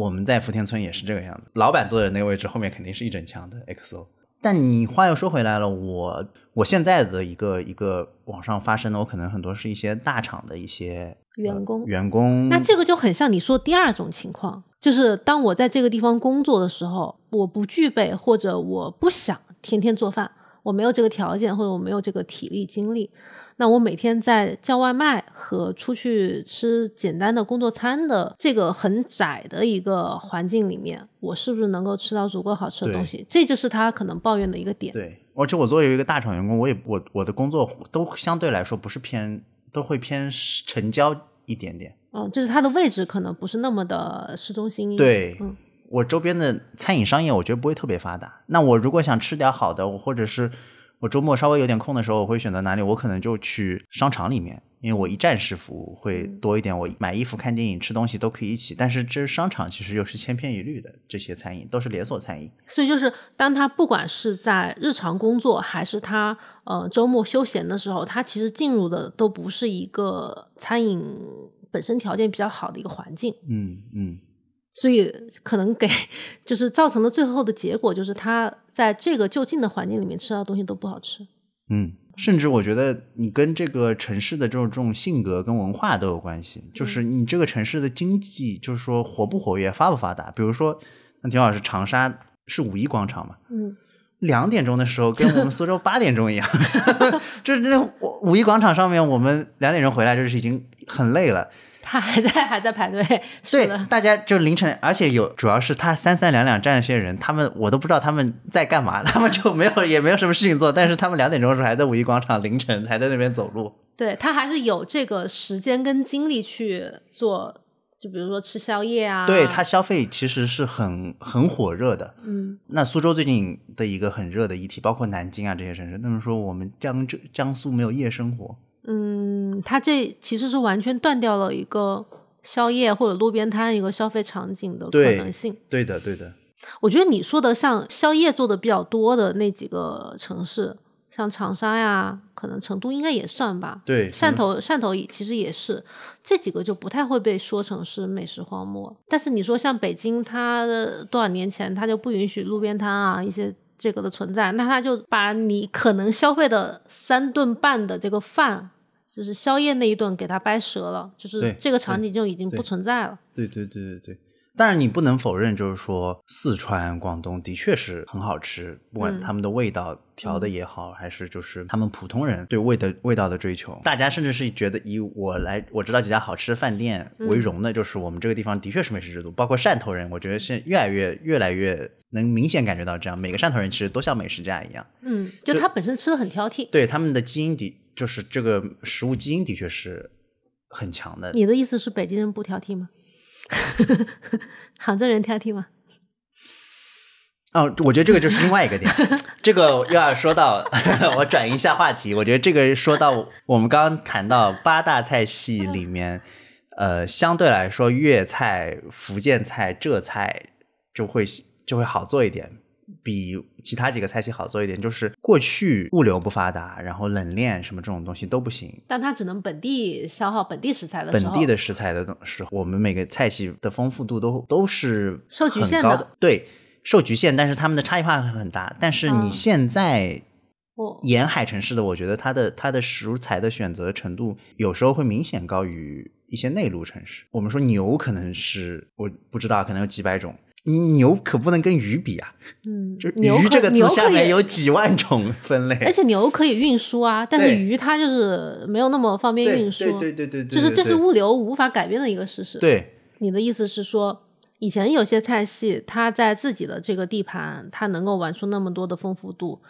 我们在福田村也是这个样子，老板坐的那个位置后面肯定是一整墙的 XO。但你话又说回来了，我我现在的一个一个网上发生的，我可能很多是一些大厂的一些员工呃员工。那这个就很像你说第二种情况，就是当我在这个地方工作的时候，我不具备或者我不想天天做饭，我没有这个条件或者我没有这个体力精力，那我每天在叫外卖和出去吃简单的工作餐的这个很窄的一个环境里面，我是不是能够吃到足够好吃的东西？这就是他可能抱怨的一个点。对，而且我作为一个大厂员工，我也我我的工作都相对来说不是偏，都会偏成交一点点。嗯，就是它的位置可能不是那么的市中心。对，嗯我周边的餐饮商业，我觉得不会特别发达。那我如果想吃点好的，我或者是我周末稍微有点空的时候，我会选择哪里？我可能就去商场里面，因为我一站式服务会嗯多一点。我买衣服、看电影、吃东西都可以一起。但是这商场其实又是千篇一律的，这些餐饮都是连锁餐饮。所以就是当他不管是在日常工作，还是他呃周末休闲的时候，他其实进入的都不是一个餐饮本身条件比较好的一个环境，嗯嗯，所以可能给就是造成的最后的结果就是他在这个就近的环境里面吃到的东西都不好吃。嗯，甚至我觉得你跟这个城市的这种这种性格跟文化都有关系，就是你这个城市的经济，就是说活不活跃、发不发达。比如说，那田老师长沙是五一广场嘛，嗯，两点钟的时候跟我们苏州八点钟一样，就是那个五一广场上面，我们两点钟回来就是已经很累了。他还在还在排队，是对的，，大家就凌晨，而且有主要是他三三两两站那些人，他们我都不知道他们在干嘛，他们就没有也没有什么事情做，但是他们两点钟的时候还在五一广场凌晨还在那边走路。对他还是有这个时间跟精力去做，就比如说吃宵夜啊，对他消费其实是很很火热的。嗯那苏州最近的一个很热的议题，包括南京啊这些城市，那么说我们江浙江苏没有夜生活，嗯，它这其实是完全断掉了一个宵夜或者路边摊一个消费场景的可能性。对的对的，我觉得你说的像宵夜做的比较多的那几个城市，像长沙呀，可能成都应该也算吧。对汕头，汕头其实也是，这几个就不太会被说成是美食荒漠。但是你说像北京，它的多少年前它就不允许路边摊啊一些这个的存在，那它就把你可能消费的三顿半的这个饭，就是宵夜那一顿给他掰折了，就是这个场景就已经不存在了。对对对对对。但是，你不能否认，就是说四川、广东的确是很好吃，不管嗯他们的味道调的也好，还是就是他们普通人对味的味道的追求，大家甚至是觉得以我来我知道几家好吃的饭店为荣的，就是我们这个地方的确是美食之都。包括汕头人，我觉得现在越来越越来越能明显感觉到这样，每个汕头人其实都像美食家一样，嗯，就就他本身吃的很挑剔。对他们的基因的，就是这个食物基因的确是很强的。你的意思是北京人不挑剔吗？杭州人挑剔吗？哦，我觉得这个就是另外一个点，这个又要说到，我转移一下话题。我觉得这个说到我们刚刚谈到八大菜系里面，呃，相对来说粤菜、福建菜、浙菜就会就会好做一点，比其他几个菜系好做一点。就是过去物流不发达，然后冷链什么这种东西都不行，但它只能本地消耗本地食材的时候，本地的食材的时候，我们每个菜系的丰富度都都是受局很高限的对，受局限，但是他们的差异化很大。但是你嗯现在哦沿海城市的，我觉得它的它的食材的选择程度有时候会明显高于一些内陆城市。我们说牛可能是我不知道，可能有几百种。牛可不能跟鱼比啊，嗯就，牛可鱼这个字下面有几万种 分类，而且牛可以运输啊，但是鱼它就是没有那么方便运输，对对对对对，就是这是物流无法改变的一个事实。，对你的意思是说，以前有些菜系它在自己的这个地盘，它能够玩出那么多的丰富度，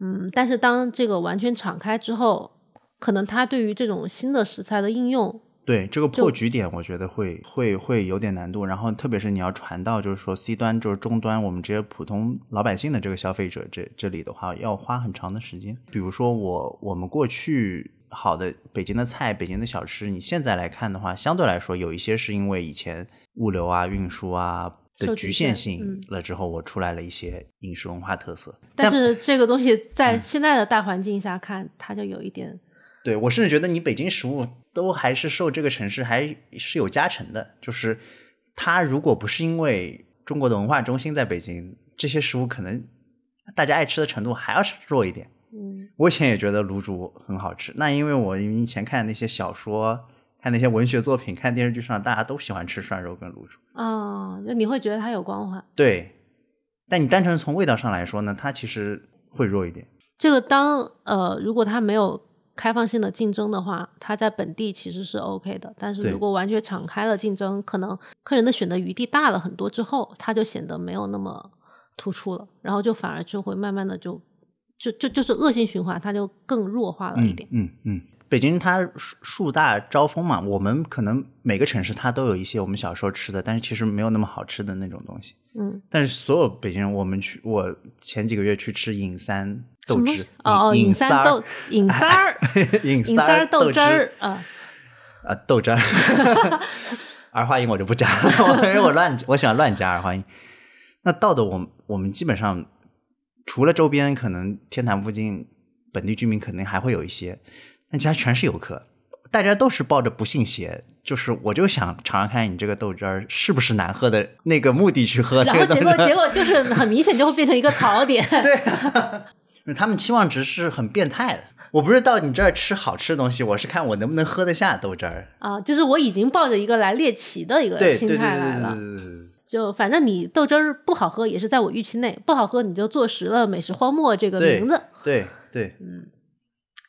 嗯，但是当这个完全敞开之后，可能它对于这种新的食材的应用对这个破局点，我觉得会会会有点难度。然后特别是你要传到就是说 C 端就是终端，我们这些普通老百姓的这个消费者这这里的话，要花很长的时间。比如说我我们过去好的北京的菜、北京的小吃，你现在来看的话，相对来说有一些是因为以前物流啊、运输啊的局限性了之后，我出来了一些饮食文化特色。但是这个东西在现在的大环境下看，它就有一点。对我甚至觉得你北京食物都还是受这个城市还是有加成的，就是它如果不是因为中国的文化中心在北京，这些食物可能大家爱吃的程度还要弱一点。嗯，我以前也觉得卤煮很好吃，那因为我以前看那些小说、看那些文学作品、看电视剧上，大家都喜欢吃涮肉跟卤煮。啊，就你会觉得它有光环。对，但你单纯从味道上来说呢，它其实会弱一点。这个当呃，如果它没有。开放性的竞争的话，它在本地其实是 OK 的。但是如果完全敞开了竞争，可能客人的选择余地大了很多之后，它就显得没有那么突出了，然后就反而就会慢慢的就就就就是恶性循环，它就更弱化了一点。嗯嗯，北京它树树大招风嘛，我们可能每个城市它都有一些我们小时候吃的，但是其实没有那么好吃的那种东西。嗯，但是所有北京人，我们去我前几个月去吃尹三。豆汁哦哦，尹三豆尹三儿，尹三儿豆汁儿。啊。啊豆汁儿，儿化音我就不加了，我 乱我喜欢乱加儿化音。那到的我我们基本上除了周边可能天坛附近本地居民肯定还会有一些，但其他全是游客，大家都是抱着不信邪，就是我就想尝尝看你这个豆汁儿是不是难喝的那个目的去喝，然后结果结果就是很明显就会变成一个槽点，对。他们期望值是很变态的。我不是到你这儿吃好吃的东西，我是看我能不能喝得下豆汁儿啊。就是我已经抱着一个来猎奇的一个心态来了。就反正你豆汁儿不好喝也是在我预期内，不好喝你就坐实了美食荒漠这个名字。对对，嗯，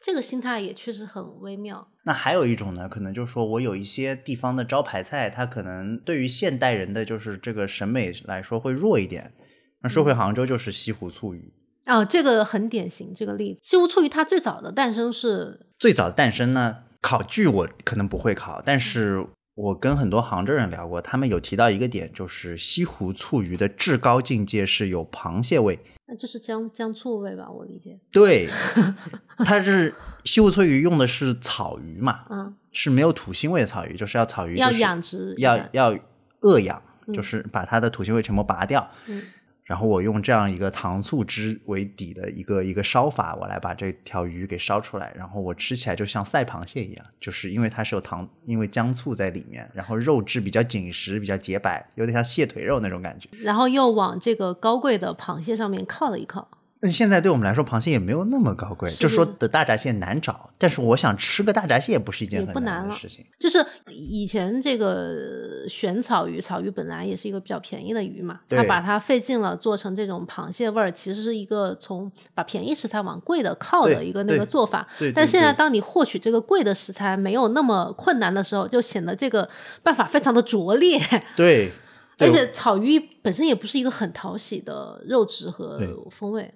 这个心态也确实很微妙。那还有一种呢，可能就是说我有一些地方的招牌菜，它可能对于现代人的就是这个审美来说会弱一点。那说回杭州，就是西湖醋鱼。哦，这个很典型，这个例子。西湖醋鱼它最早的诞生是最早的诞生呢？考据我可能不会考，但是我跟很多杭州人聊过，他们有提到一个点，就是西湖醋鱼的至高境界是有螃蟹味。那就是姜姜醋味吧？我理解。对，它是西湖醋鱼用的是草鱼嘛？嗯，是没有土腥味的草鱼，就是要草鱼要养殖，要要饿养，就是把它的土腥味全部拔掉。嗯。然后我用这样一个糖醋汁为底的一个一个烧法，我来把这条鱼给烧出来，然后我吃起来就像赛螃蟹一样，就是因为它是有糖，因为姜醋在里面，然后肉质比较紧实，比较洁白，有点像蟹腿肉那种感觉。然后又往这个高贵的螃蟹上面靠了一靠。那现在对我们来说，螃蟹也没有那么高贵，就说的大闸蟹难找。但是我想吃个大闸蟹不是一件很难的事情。就是以前这个选草鱼，草鱼本来也是一个比较便宜的鱼嘛，他把它费劲了做成这种螃蟹味儿，其实是一个从把便宜食材往贵的靠的一个那个做法。但现在当你获取这个贵的食材没有那么困难的时候，就显得这个办法非常的拙劣。对，而且草鱼本身也不是一个很讨喜的肉质和风味。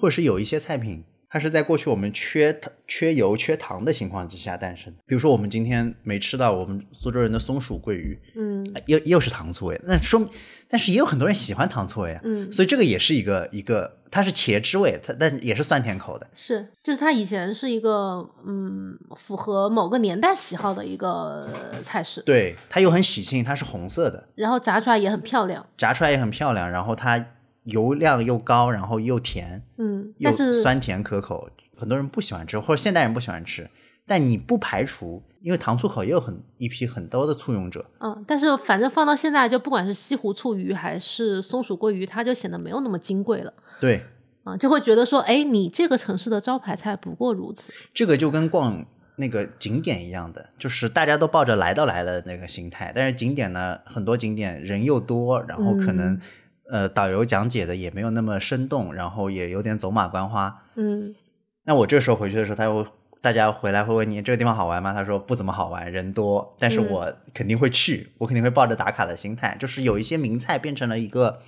或者是有一些菜品，它是在过去我们缺糖、缺油、缺糖的情况之下诞生。比如说，我们今天没吃到我们苏州人的松鼠桂鱼，嗯，又又是糖醋味。那说明，但是也有很多人喜欢糖醋味啊，嗯，所以这个也是一个一个，它是茄汁味，它但也是酸甜口的。是，就是它以前是一个嗯，符合某个年代喜好的一个菜式。对，它又很喜庆，它是红色的，然后炸出来也很漂亮，炸出来也很漂亮，然后它。油量又高，然后又甜，嗯，又酸甜可口，很多人不喜欢吃，或者现代人不喜欢吃。但你不排除，因为糖醋口也有很一批很多的簇拥者，嗯。但是反正放到现在，就不管是西湖醋鱼还是松鼠桂鱼，它就显得没有那么金贵了。对，啊，就会觉得说，哎，你这个城市的招牌菜不过如此。这个就跟逛那个景点一样的，就是大家都抱着来都来了那个心态，但是景点呢，很多景点人又多，然后可能。呃，导游讲解的也没有那么生动，然后也有点走马观花。嗯，那我这时候回去的时候，他会大家回来会问你这个地方好玩吗？他说不怎么好玩，人多。但是我肯定会去，我肯定会抱着打卡的心态，就是有一些名菜变成了一个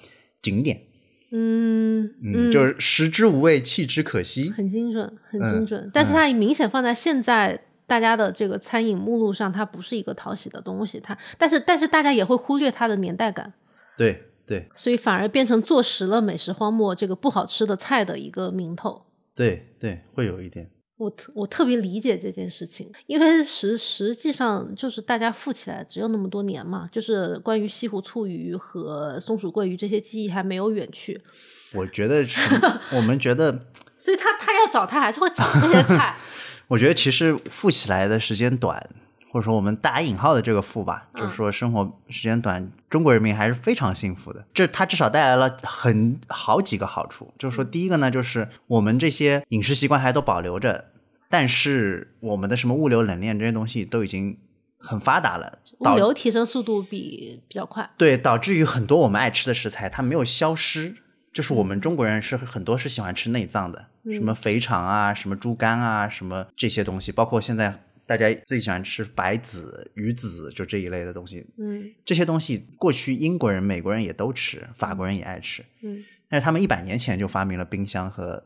景点。嗯嗯，就是食之无味，弃之可惜。很精准，很精准。但是它明显放在现在大家的这个餐饮目录上，它不是一个讨喜的东西，它但是但是大家也会忽略它的年代感，对对所以反而变成坐实了美食荒漠这个不好吃的菜的一个名头。对对，会有一点。我特我特别理解这件事情，因为实实际上就是大家富起来只有那么多年嘛，就是关于西湖醋鱼和松鼠桂鱼这些记忆还没有远去，我觉得是，我们觉得，所以他他要找他还是会找这些菜。我觉得其实富起来的时间短，或者说我们打引号的这个富吧，嗯就是说生活时间短，中国人民还是非常幸福的。这它至少带来了很好几个好处，就是说第一个呢，就是我们这些饮食习惯还都保留着，但是我们的什么物流冷链这些东西都已经很发达了，导物流提升速度比比较快，对，导致于很多我们爱吃的食材它没有消失。就是我们中国人是很多是喜欢吃内脏的，什么肥肠啊，什么猪肝啊，什么这些东西，包括现在大家最喜欢吃白子、鱼子，就这一类的东西。嗯这些东西过去英国人、美国人也都吃，法国人也爱吃，嗯但是他们一百年前就发明了冰箱和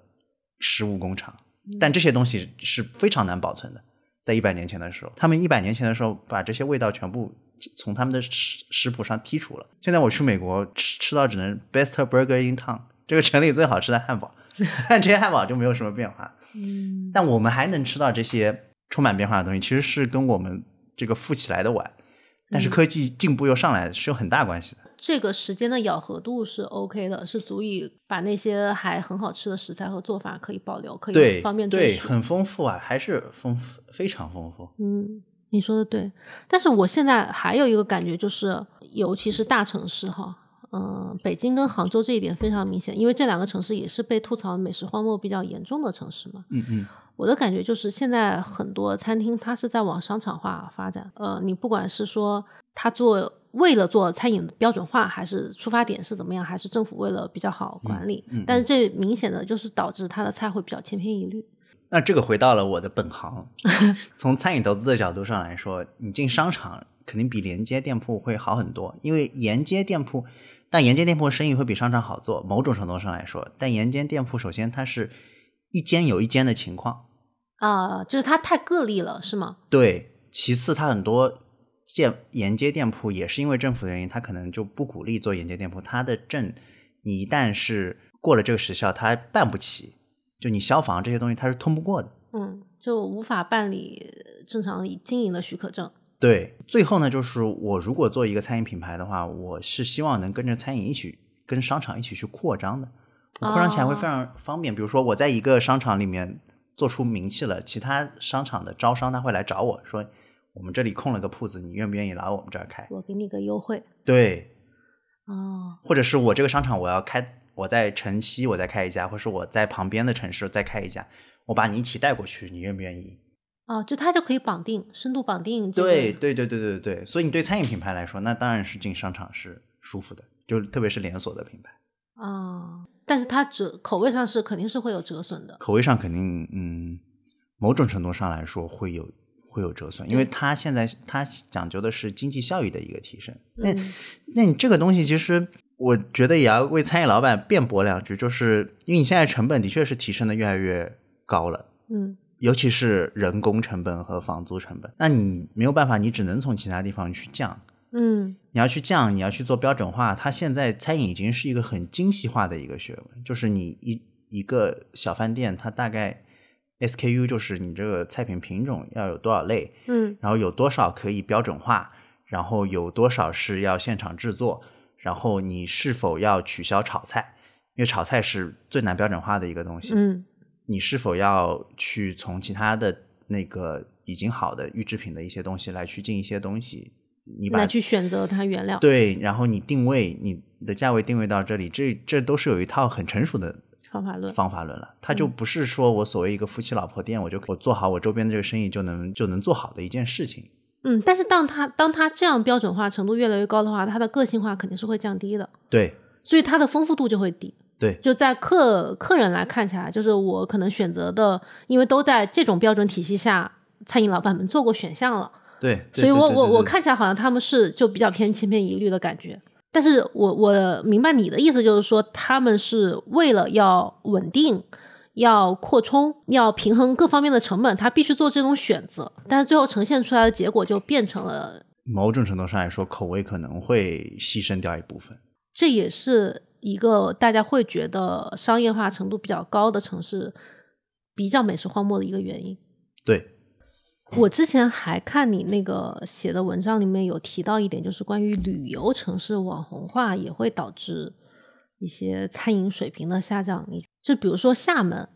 食物工厂，但这些东西是非常难保存的。在一百年前的时候，他们一百年前的时候把这些味道全部从他们的食食谱上剔除了。现在我去美国吃吃到只能 best burger in town 这个城里最好吃的汉堡，但这些汉堡就没有什么变化。嗯，但我们还能吃到这些充满变化的东西，其实是跟我们这个富起来的晚，但是科技进步又上来是有很大关系的。这个时间的咬合度是 OK 的，是足以把那些还很好吃的食材和做法可以保留，可以对方便对。很丰富啊，还是丰富，非常丰富。嗯，你说的对，但是我现在还有一个感觉就是，尤其是大城市哈，嗯、北京跟杭州这一点非常明显，因为这两个城市也是被吐槽美食荒漠比较严重的城市嘛。嗯嗯，我的感觉就是，现在很多餐厅它是在往商场化发展。呃，你不管是说它做为了做餐饮标准化，还是出发点是怎么样，还是政府为了比较好管理，嗯嗯但是这明显的就是导致它的菜会比较千篇一律。那这个回到了我的本行，从餐饮投资的角度上来说，你进商场肯定比连接店铺会好很多，因为沿街店铺，但沿街店铺生意会比商场好做，某种程度上来说，但沿街店铺首先它是一间有一间的情况，啊、就是它太个例了，是吗？对，其次它很多建沿街店铺也是因为政府的原因，它可能就不鼓励做沿街店铺，它的证你一旦是过了这个时效，它办不起，就你消防这些东西它是通不过的。嗯，就无法办理正常经营的许可证。对，最后呢，就是我如果做一个餐饮品牌的话，我是希望能跟着餐饮一起，跟商场一起去扩张的。扩张起来会非常方便。比如说，我在一个商场里面做出名气了，其他商场的招商他会来找我说，我们这里空了个铺子，你愿不愿意来我们这儿开？我给你个优惠对，哦，或者是我这个商场我要开，我在城西我再开一家，或是我在旁边的城市再开一家，我把你一起带过去，你愿不愿意？哦，就它就可以绑定，深度绑定、这个。对对对对对对，所以你对餐饮品牌来说，那当然是进商场是舒服的，就特别是连锁的品牌，啊、但是它折口味上是肯定是会有折损的。口味上肯定嗯，某种程度上来说会有会有折损，因为它现在它讲究的是经济效益的一个提升。那、嗯那你这个东西其实。我觉得也要为餐饮老板辩驳两句，就是因为你现在成本的确是提升的越来越高了，嗯尤其是人工成本和房租成本，那你没有办法，你只能从其他地方去降。嗯。你要去降，你要去做标准化，它现在餐饮已经是一个很精细化的一个学问，就是你一一个小饭店，它大概 SKU 就是你这个菜品品种要有多少类，嗯。然后有多少可以标准化，然后有多少是要现场制作，然后你是否要取消炒菜，因为炒菜是最难标准化的一个东西。嗯你是否要去从其他的那个已经好的预制品的一些东西来去进一些东西？你把来去选择它原料。对，然后你定位你的价位定位到这里，这这都是有一套很成熟的方法论。方法论了。它就不是说我所谓一个夫妻老婆店，我就我做好我周边的这个生意就能就能做好的一件事情。嗯，但是当它当它这样标准化程度越来越高的话，它的个性化肯定是会降低的，对所以它的丰富度就会低。对就在客客人来看起来，就是我可能选择的，因为都在这种标准体系下，餐饮老板们做过选项了，对，对所以我我我，看起来好像他们是就比较偏千篇一律的感觉。但是我我明白你的意思，就是说他们是为了要稳定，要扩充，要平衡各方面的成本，他必须做这种选择。但是最后呈现出来的结果就变成了，某种程度上来说，口味可能会牺牲掉一部分。这也是一个大家会觉得商业化程度比较高的城市比较美食荒漠的一个原因。对，我之前还看你那个写的文章里面有提到一点，就是关于旅游城市网红化也会导致一些餐饮水平的下降。你就比如说厦门，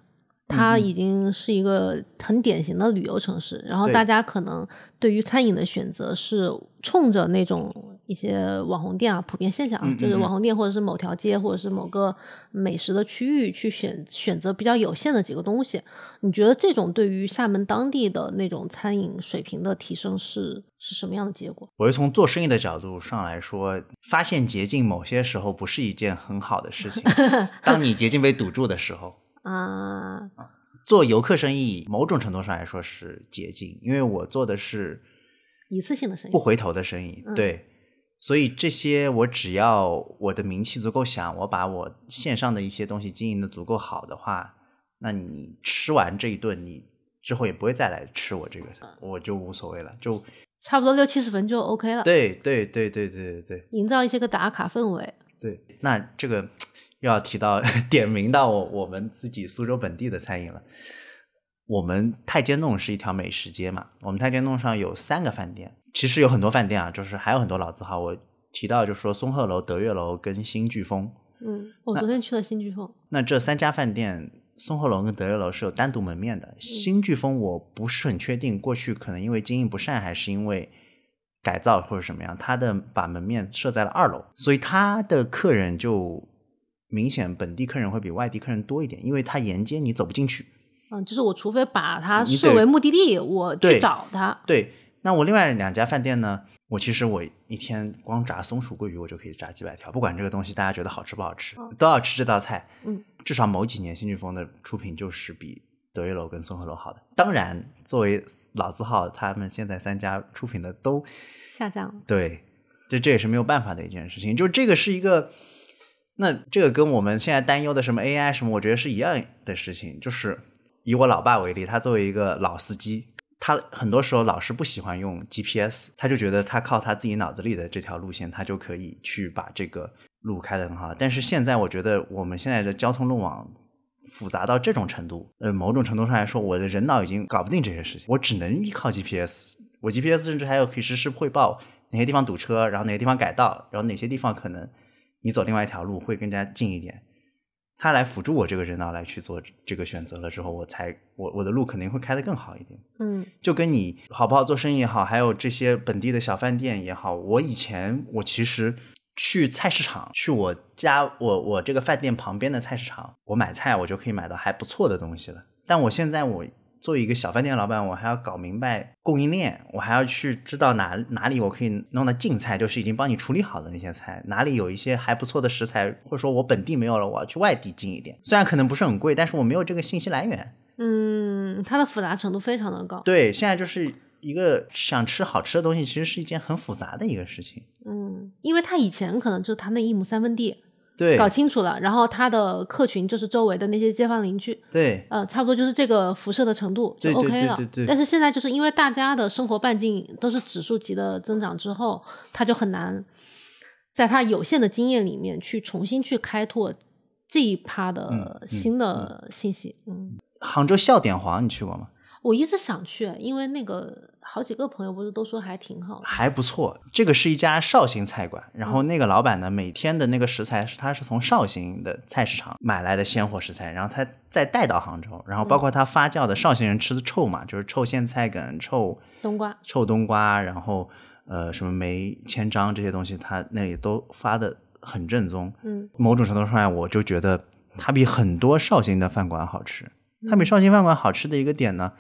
它已经是一个很典型的旅游城市，然后大家可能对于餐饮的选择是冲着那种一些网红店啊，普遍现象啊，嗯嗯就是嗯网红店或者是某条街或者是某个美食的区域去选选择比较有限的几个东西。你觉得这种对于厦门当地的那种餐饮水平的提升是是什么样的结果？我是从做生意的角度上来说，发现捷径某些时候不是一件很好的事情。当你捷径被堵住的时候，啊，做游客生意某种程度上来说是捷径，因为我做的是一次性的生意不回头的生意，嗯对，所以这些我只要我的名气足够响，我把我线上的一些东西经营的足够好的话，那你吃完这一顿，你之后也不会再来吃我这个，我就无所谓了，就差不多六七十分就 OK 了。对对对对对对对营造一些个打卡氛围。对，那这个又要提到 点名到我我们自己苏州本地的餐饮了。我们太监弄是一条美食街嘛，我们太监弄上有三个饭店，其实有很多饭店啊，就是还有很多老字号。我提到就是说松鹤楼、德月楼跟新飓风，嗯，我昨天去了新飓风，那这三家饭店，松鹤楼跟德月楼是有单独门面的。新飓风我不是很确定，过去可能因为经营不善，还是因为改造或者什么样，他的把门面设在了二楼，所以他的客人就明显本地客人会比外地客人多一点，因为他沿街你走不进去。嗯，就是我除非把它设为目的地，我去找它。对，那我另外两家饭店呢，我其实我一天光炸松鼠桂鱼，我就可以炸几百条，不管这个东西大家觉得好吃不好吃，都要吃这道菜。嗯，至少某几年新飓风的出品就是比德悦楼跟松鹤楼好的。当然，作为老字号，他们现在三家出品的都下降了。对，这这也是没有办法的一件事情。就这个是一个，那这个跟我们现在担忧的什么 AI 什么，我觉得是一样的事情。就是以我老爸为例，他作为一个老司机，他很多时候老是不喜欢用 GPS，他就觉得他靠他自己脑子里的这条路线，他就可以去把这个路开得很好。但是现在我觉得我们现在的交通路网复杂到这种程度，呃，某种程度上来说，我的人脑已经搞不定这些事情，我只能依靠 GPS。我 GPS 甚至还有可以实时汇报哪些地方堵车，然后哪些地方改道，然后哪些地方可能你走另外一条路会更加近一点。它来辅助我这个人脑来去做这个选择了之后，我才我我的路肯定会开得更好一点。嗯就跟你好不好做生意也好，还有这些本地的小饭店也好，我以前我其实去菜市场，去我家我我这个饭店旁边的菜市场，我买菜我就可以买到还不错的东西了。但我现在我作为一个小饭店老板，我还要搞明白供应链，我还要去知道哪哪里我可以弄到净菜，就是已经帮你处理好的那些菜，哪里有一些还不错的食材，或者说我本地没有了，我要去外地进一点。虽然可能不是很贵，但是我没有这个信息来源。嗯，它的复杂程度非常的高。对，现在就是一个想吃好吃的东西，其实是一件很复杂的一个事情。嗯，因为他以前可能就他那一亩三分地对，搞清楚了，然后他的客群就是周围的那些街坊邻居，对，呃，差不多就是这个辐射的程度就 OK 对了。对对但是现在就是因为大家的生活半径都是指数级的增长之后，他就很难在他有限的经验里面去重新去开拓这一趴的嗯嗯新的信息。嗯杭州笑点黄你去过吗？我一直想去，因为那个好几个朋友不是都说还挺好。还不错。这个是一家绍兴菜馆，然嗯后那个老板呢，每天的那个食材是他是从绍兴的菜市场买来的鲜活食材，然后他再带到杭州，然后包括他发酵的绍兴人吃的臭嘛，就是臭苋菜梗、臭冬瓜，臭冬瓜，然后呃什么梅千张这些东西，他那里都发的很正宗。嗯某种程度上来，我就觉得它比很多绍兴的饭馆好吃。它嗯比绍兴饭馆好吃的一个点呢，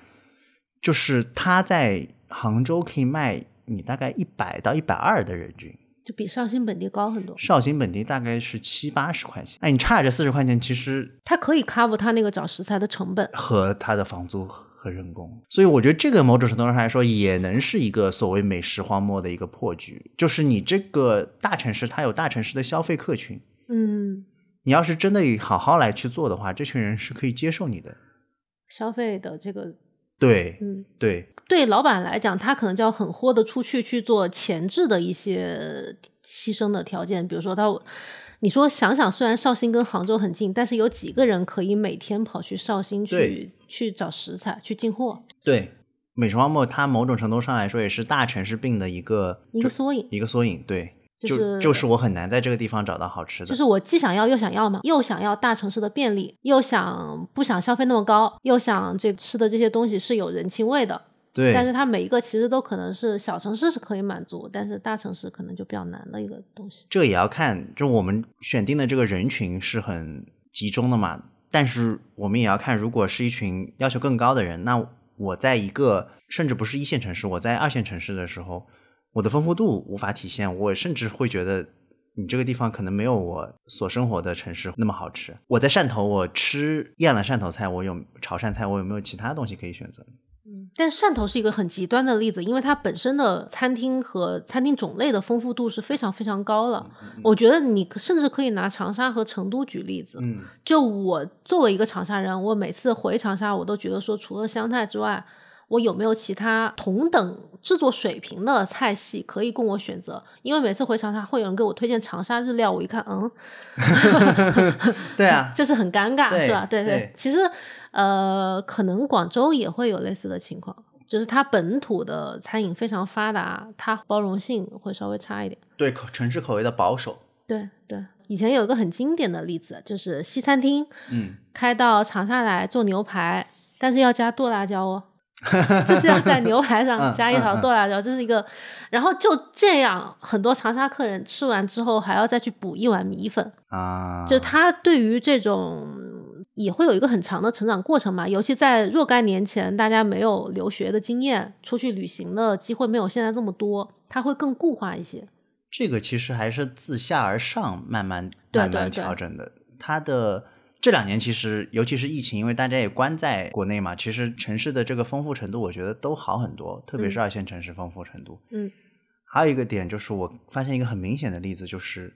就是它在杭州可以卖你大概一百到一百二的人均，就比绍兴本地高很多。绍兴本地大概是七八十块钱。哎，你差这四十块钱，其实它可以 cover 它那个找食材的成本。和它的房租和人工，所以我觉得这个某种程度上来说，也能是一个所谓美食荒漠的一个破局，就是你这个大城市它有大城市的消费客群。嗯你要是真的好好来去做的话，这群人是可以接受你的。消费的这个，对，嗯，对，对老板来讲，他可能就要很豁得出去去做前置的一些牺牲的条件，比如说他，你说想想，虽然绍兴跟杭州很近，但是有几个人可以每天跑去绍兴去去找食材去进货，对，美食荒漠它某种程度上来说也是大城市病的一个一个缩影。一个缩影。对，就就是就是我很难在这个地方找到好吃的。就是我既想要又想要嘛，又想要大城市的便利，又想不想消费那么高，又想这吃的这些东西是有人情味的。对，但是它每一个其实都可能是小城市是可以满足，但是大城市可能就比较难的一个东西。这也要看，就我们选定的这个人群是很集中的嘛。但是我们也要看，如果是一群要求更高的人，那我在一个甚至不是一线城市，我在二线城市的时候，我的丰富度无法体现，我甚至会觉得你这个地方可能没有我所生活的城市那么好吃。我在汕头，我吃厌了汕头菜，我有潮汕菜，我有没有其他东西可以选择？但是汕头是一个很极端的例子，因为它本身的餐厅和餐厅种类的丰富度是非常非常高了。我觉得你甚至可以拿长沙和成都举例子。嗯，就我作为一个长沙人，我每次回长沙，我都觉得说，除了湘菜之外，我有没有其他同等制作水平的菜系可以供我选择？因为每次回长沙，会有人给我推荐长沙日料，我一看，嗯，对啊，就是很尴尬，是吧？对对其实呃，可能广州也会有类似的情况，就是它本土的餐饮非常发达，它包容性会稍微差一点。对口城市口味的保守，对对，以前有一个很经典的例子，就是西餐厅嗯，开到长沙来做牛排，但是要加剁辣椒哦，就是要在牛排上嗯加一条嗯嗯剁辣椒，这是一个，然后就这样，很多长沙客人吃完之后还要再去补一碗米粉，啊，就他对于这种也会有一个很长的成长过程嘛，尤其在若干年前，大家没有留学的经验，出去旅行的机会没有现在这么多，他会更固化一些。这个其实还是自下而上慢慢慢慢调整的。它的这两年其实，尤其是疫情，因为大家也关在国内嘛，其实城市的这个丰富程度，我觉得都好很多，特别是二线城市丰富程度。嗯，还有一个点就是，我发现一个很明显的例子，就是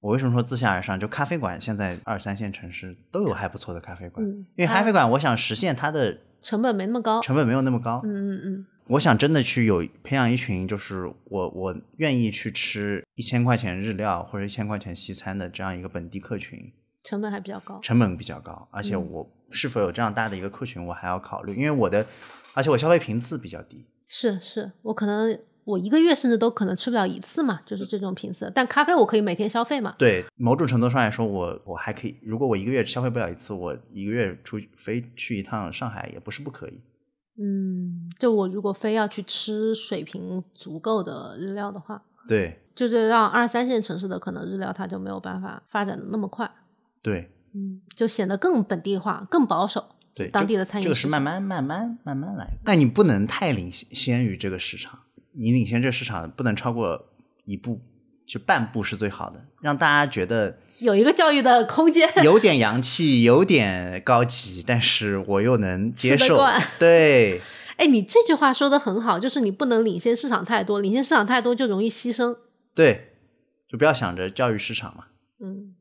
我为什么说自下而上？就咖啡馆现在二三线城市都有还不错的咖啡馆，嗯因为咖啡馆我想实现它的成本没那么高。成本没有那么高，嗯嗯嗯，我想真的去有培养一群，就是我我愿意去吃一千块钱日料或者一千块钱西餐的这样一个本地客群，成本还比较高。成本比较高，而且嗯我是否有这样大的一个客群，我还要考虑，因为我的，而且我消费频次比较低，是是，我可能我一个月甚至都可能吃不了一次嘛，就是这种频次。但咖啡我可以每天消费嘛。对某种程度上来说，我我还可以，如果我一个月消费不了一次，我一个月出飞去一趟上海也不是不可以。嗯，就我如果非要去吃水平足够的日料的话，对就是让二三线城市的可能日料它就没有办法发展的那么快。对嗯，就显得更本地化、更保守。对，当地的餐饮这个是慢慢慢慢慢慢来的，但你不能太领先于这个市场，你领先这个市场不能超过一步，就半步是最好的，让大家觉得有一个教育的空间。有点洋气，有点高级，但是我又能接受。对哎，你这句话说的很好，就是你不能领先市场太多，领先市场太多就容易牺牲。对，就不要想着教育市场嘛。嗯，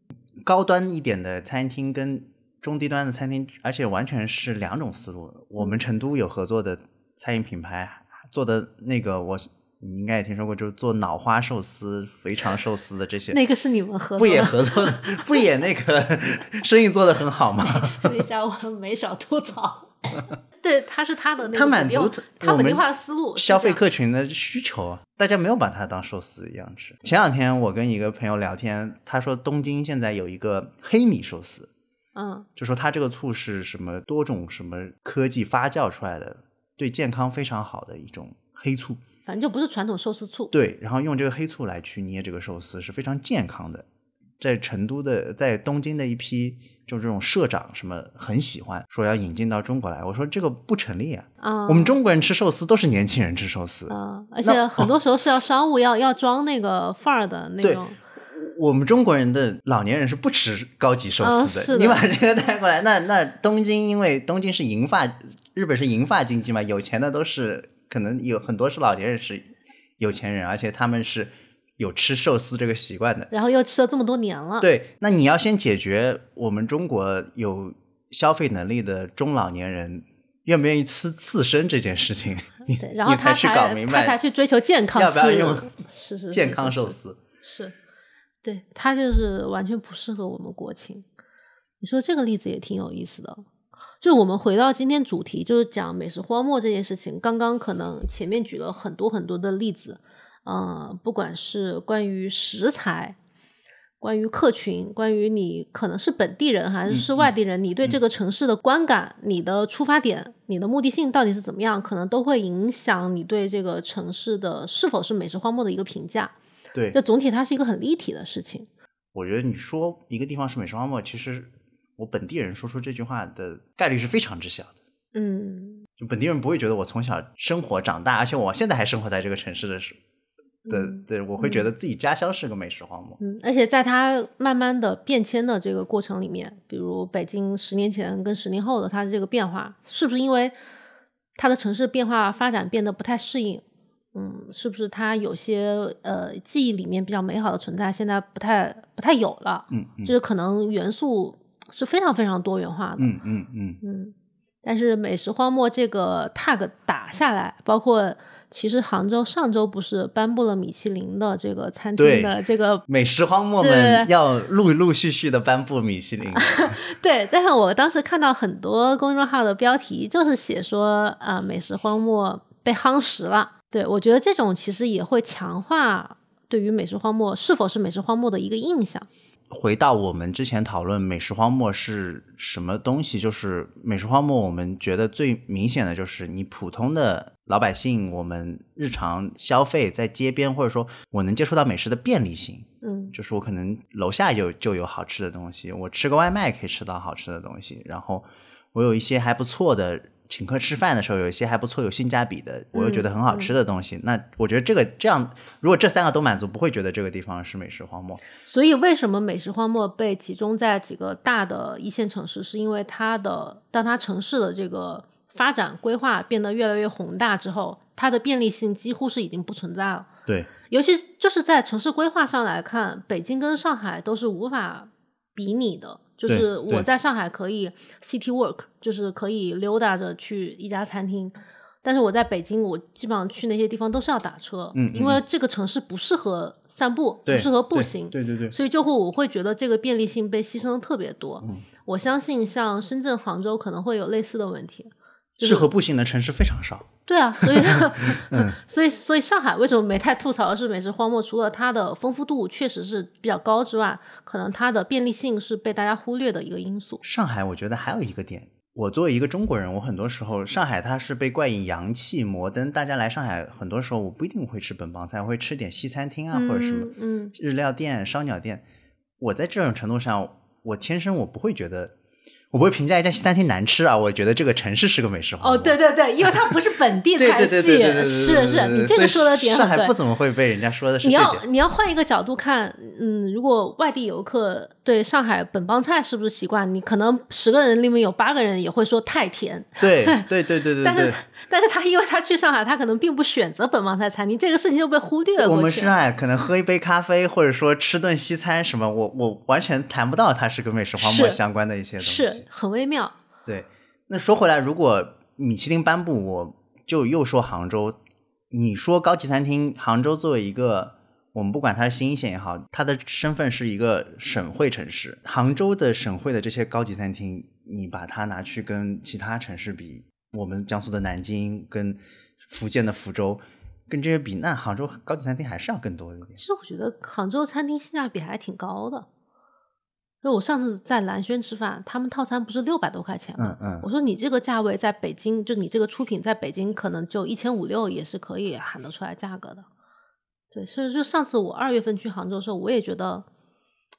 高端一点的餐厅跟中低端的餐厅，而且完全是两种思路。我们成都有合作的餐饮品牌做的那个，我你应该也听说过，就是做脑花寿司、肥肠寿司的这些，那个是你们合作不也，合作的，不也那个生意做得很好吗？那家我没少吐槽。对，他是他的那个他满足他本地化的思路消费客群的需求啊，大家没有把它当寿司一样吃。前两天我跟一个朋友聊天，他说东京现在有一个黑米寿司，嗯就说他这个醋是什么多种什么科技发酵出来的，对健康非常好的一种黑醋。反正就不是传统寿司醋。对，然后用这个黑醋来去捏这个寿司是非常健康的。在成都的，在东京的一批就这种社长什么很喜欢，说要引进到中国来。我说这个不成立啊，啊，我们中国人吃寿司都是年轻人吃寿司，啊，而且很多时候是要商务要要装那个范儿的 那对种。我们中国人的老年人是不吃高级寿嗯司的你把这个带过来，那那东京因为东京是银发，日本是银发经济嘛，有钱的都是可能有很多是老年人是有钱人，而且他们是有吃寿司这个习惯的。然后又吃了这么多年了，对，那你要先解决我们中国有消费能力的中老年人愿不愿意吃刺身这件事情，你对，然后你才去搞明白他才去追求健康，要不要用是是是健康寿司。是，对他就是完全不适合我们国情。你说这个例子也挺有意思的，就我们回到今天主题，就是讲美食荒漠这件事情。刚刚可能前面举了很多很多的例子，嗯、不管是关于食材。关于客群，关于你可能是本地人还是是外地人，你对这个城市的观感、你的出发点、你的目的性到底是怎么样，可能都会影响你对这个城市的是否是美食荒漠的一个评价。对就，总体它是一个很立体的事情。我觉得你说一个地方是美食荒漠，其实我本地人说出这句话的概率是非常之小的。嗯，就本地人不会觉得我从小生活长大，而且我现在还生活在这个城市的时的嗯对，我会觉得自己家乡是个美食荒漠。嗯，而且在它慢慢的变迁的这个过程里面，比如北京十年前跟十年后的它的这个变化，是不是因为它的城市变化发展变得不太适应？嗯，是不是它有些呃记忆里面比较美好的存在，现在不太不太有了？嗯嗯就是可能元素是非常非常多元化的。嗯嗯嗯，嗯，但是美食荒漠这个 tag 打下来，包括其实杭州上周不是颁布了米其林的这个餐厅的这个美食荒漠对们要陆陆续续的颁布米其林。对，但是我当时看到很多公众号的标题就是写说啊、美食荒漠被夯实了。对我觉得这种其实也会强化对于美食荒漠是否是美食荒漠的一个印象。回到我们之前讨论美食荒漠是什么东西，就是美食荒漠，我们觉得最明显的就是你普通的老百姓，我们日常消费在街边，或者说我能接触到美食的便利性，嗯就是我可能楼下有就有好吃的东西，我吃个外卖可以吃到好吃的东西，然后我有一些还不错的。请客吃饭的时候，有一些还不错、有性价比的，我又觉得很好吃的东西。那我觉得这个这样，如果这三个都满足，不会觉得这个地方是美食荒漠。所以为什么美食荒漠被集中在几个大的一线城市，是因为它的当它城市的这个发展规划变得越来越宏大之后，它的便利性几乎是已经不存在了。对，尤其就是在城市规划上来看，北京跟上海都是无法比拟的。就是我在上海可以 city work，就是可以溜达着去一家餐厅，但是我在北京，我基本上去那些地方都是要打车，因为这个城市不适合散步，不适合步行，对对对，所以就会我会觉得这个便利性被牺牲的特别多。嗯我相信像深圳、杭州可能会有类似的问题。就是适合步行的城市非常少。对啊，所以、嗯 所以所以上海为什么没太吐槽的是美食荒漠？除了它的丰富度确实是比较高之外，可能它的便利性是被大家忽略的一个因素。上海，我觉得还有一个点，我作为一个中国人，我很多时候上海它是被冠以洋气、摩登，大家来上海很多时候我不一定会吃本帮菜，我会吃点西餐厅啊、或者什么嗯嗯日料店、烧鸟店。我在这种程度上，我天生我不会觉得。我不会评价一家西餐厅难吃啊，我觉得这个城市是个美食荒漠。哦，对对对，因为它不是本地菜系，是是，你这个说的点上海。不怎么会被人家说的是你要。你要换一个角度看，嗯，如果外地游客对上海本帮菜是不是习惯，你可能十个人里面有八个人也会说太甜，对对对对对但是对。但是他因为他去上海，他可能并不选择本帮菜餐厅，这个事情就被忽略了我。们去上海可能喝一杯咖啡，或者说吃顿西餐什么，我我完全谈不到它是跟美食荒漠相关的一些东西。是很微妙。对，那说回来，如果米其林颁布，我就又说杭州。你说高级餐厅，杭州作为一个我们不管它是新一线也好，它的身份是一个省会城市。杭州的省会的这些高级餐厅，你把它拿去跟其他城市比，我们江苏的南京跟福建的福州。跟这些比，那杭州高级餐厅还是要更多一点。其实我觉得杭州餐厅性价比还挺高的。就我上次在蓝轩吃饭，他们套餐不是六百多块钱吗？嗯嗯我说你这个价位在北京，就你这个出品在北京可能就一千五六也是可以喊得出来价格的。对，所以就上次我二月份去杭州的时候，我也觉得，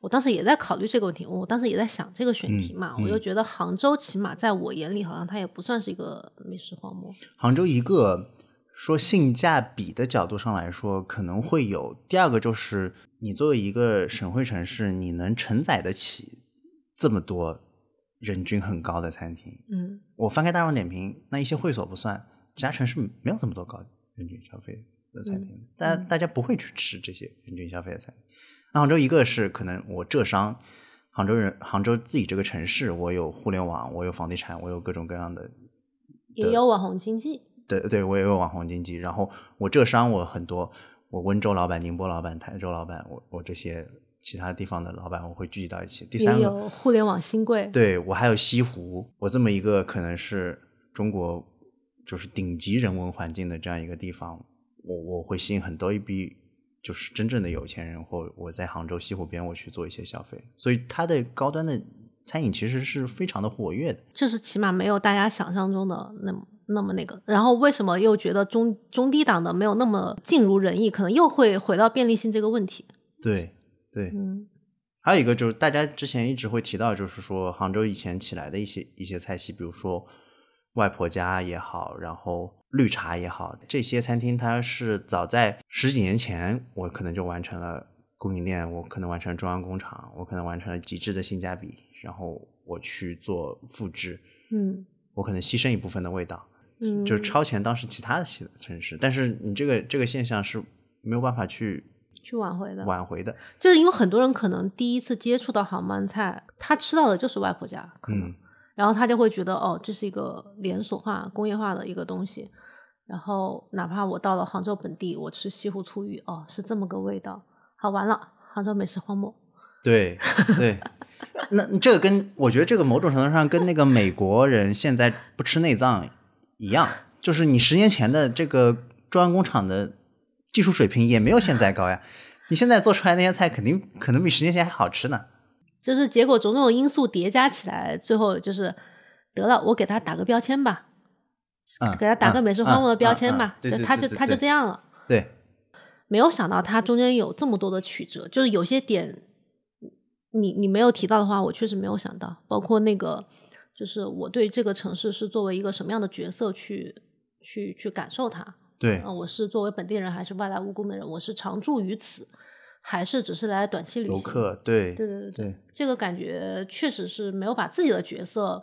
我当时也在考虑这个问题，我当时也在想这个选题嘛，嗯嗯我就觉得杭州起码在我眼里，好像它也不算是一个美食荒漠。杭州一个说性价比的角度上来说，可能会有。第二个就是你作为一个省会城市，你能承载得起这么多人均很高的餐厅。嗯，我翻开大众点评，那一些会所不算，其他城市没有这么多高人均消费。的餐厅，大家大家不会去吃这些人均消费的餐厅。那杭州一个是可能我浙商，杭州人，杭州自己这个城市，我有互联网，我有房地产，我有各种各样的，也有网红经济。对对，我也有网红经济。然后我浙商，我很多，我温州老板、宁波老板、台州老板，我我这些其他地方的老板，我会聚集到一起。第三个，有互联网新贵。对我还有西湖，我这么一个可能是中国就是顶级人文环境的这样一个地方，我我会吸引很多一批就是真正的有钱人，或我在杭州西湖边我去做一些消费，所以它的高端的餐饮其实是非常的活跃的。就是起码没有大家想象中的那么。那么那个，然后为什么又觉得中中低档的没有那么尽如人意？可能又会回到便利性这个问题。对对，嗯，还有一个就是大家之前一直会提到，就是说杭州以前起来的一些一些菜系，比如说外婆家也好，然后绿茶也好，这些餐厅它是早在十几年前，我可能就完成了供应链，我可能完成了中央工厂，我可能完成了极致的性价比，然后我去做复制，嗯，我可能牺牲一部分的味道。嗯，就是超前当时其他的城城市，但是你这个这个现象是没有办法去去挽回的，挽回的，就是因为很多人可能第一次接触到杭帮菜，他吃到的就是外婆家，可能，然后他就会觉得哦，这是一个连锁化、工业化的一个东西，然后哪怕我到了杭州本地，我吃西湖醋鱼，哦，是这么个味道，好完了，杭州美食荒漠，对对，那这个跟我觉得这个某种程度上跟那个美国人现在不吃内脏。一样，就是你十年前的这个中央工厂的技术水平也没有现在高呀。你现在做出来那些菜，肯定可能比十年前还好吃呢。就是结果种种因素叠加起来，最后就是得了，我给他打个标签吧，给他打个美食荒漠的标签吧，就他就他就这样了。对，没有想到他中间有这么多的曲折，就是有些点你你没有提到的话，我确实没有想到，包括那个。就是我对这个城市是作为一个什么样的角色去去去感受它？对，啊，我是作为本地人还是外来务工的人？我是常住于此，还是只是来短期旅行？游客，对，对对对对，这个感觉确实是没有把自己的角色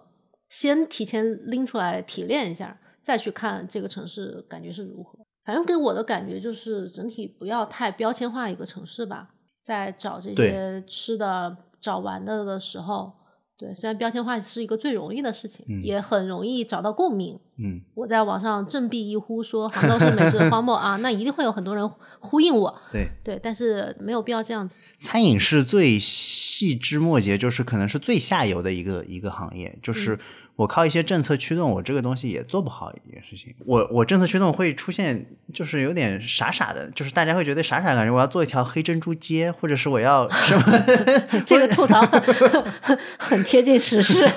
先提前拎出来提炼一下，再去看这个城市感觉是如何。反正给我的感觉就是整体不要太标签化一个城市吧，在找这些吃的、找玩的的时候。对，虽然标签化是一个最容易的事情，也很容易找到共鸣。嗯，我在网上振臂一呼说杭州是美食荒漠 啊，那一定会有很多人呼应我。对对，但是没有必要这样子。餐饮是最细枝末节，就是可能是最下游的一个一个行业，就是。我靠一些政策驱动，我这个东西也做不好一件事情。我我政策驱动会出现，就是有点傻傻的，就是大家会觉得傻傻感觉。我要做一条黑珍珠街，或者是我要什么？这个吐槽很贴近实事。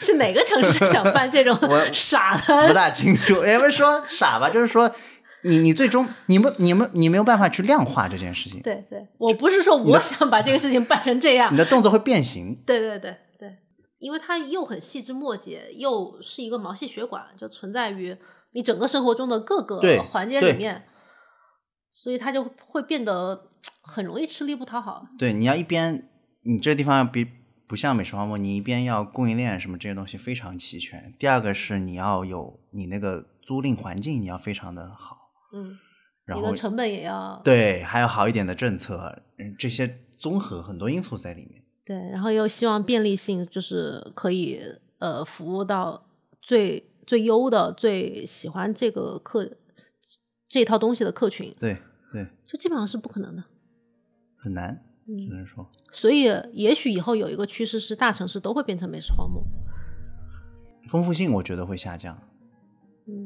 是哪个城市想办这种 傻的？不大清楚。也不是说傻吧，就是说你你最终你们你们你没有办法去量化这件事情。对对，我不是说我想把这个事情办成这样，你的动作会变形。对对对。因为它又很细枝末节，又是一个毛细血管，就存在于你整个生活中的各个环节里面，所以它就会变得 很容易吃力不讨好。对，你要一边你这地方要比不像美食荒漠，你一边要供应链什么这些东西非常齐全。第二个是你要有你那个租赁环境，你要非常的好。嗯，然后成本也要对，还有好一点的政策，嗯，这些综合很多因素在里面。对，然后又希望便利性，就是可以呃服务到最最优的、最喜欢这个客这套东西的客群。对对，就基本上是不可能的，很难，只能说。所以，也许以后有一个趋势是，大城市都会变成美食荒漠，丰富性我觉得会下降，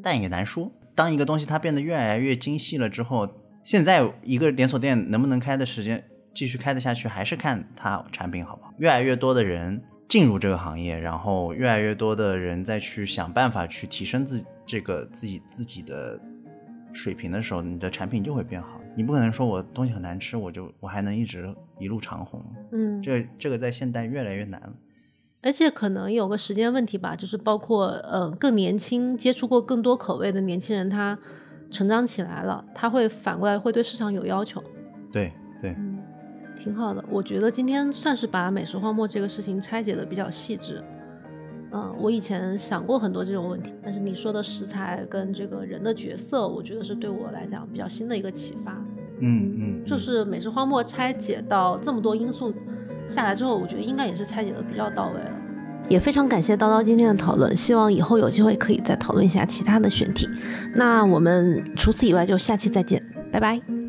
但也难说。当一个东西它变得越来越精细了之后，现在一个连锁店能不能开的时间？继续开得下去，还是看它产品好不好。越来越多的人进入这个行业，然后越来越多的人再去想办法去提升自这个自己自己的水平的时候，你的产品就会变好。你不可能说我东西很难吃，我就我还能一直一路长红。嗯，这这个在现代越来越难了。而且可能有个时间问题吧，就是包括呃更年轻、接触过更多口味的年轻人，他成长起来了，他会反过来会对市场有要求。对对。挺好的，我觉得今天算是把美食荒漠这个事情拆解的比较细致。嗯，我以前想过很多这种问题，但是你说的食材跟这个人的角色，我觉得是对我来讲比较新的一个启发。嗯嗯，就是美食荒漠拆解到这么多因素下来之后，我觉得应该也是拆解的比较到位了。也非常感谢叨叨今天的讨论，希望以后有机会可以再讨论一下其他的选题。那我们除此以外就下期再见，拜拜。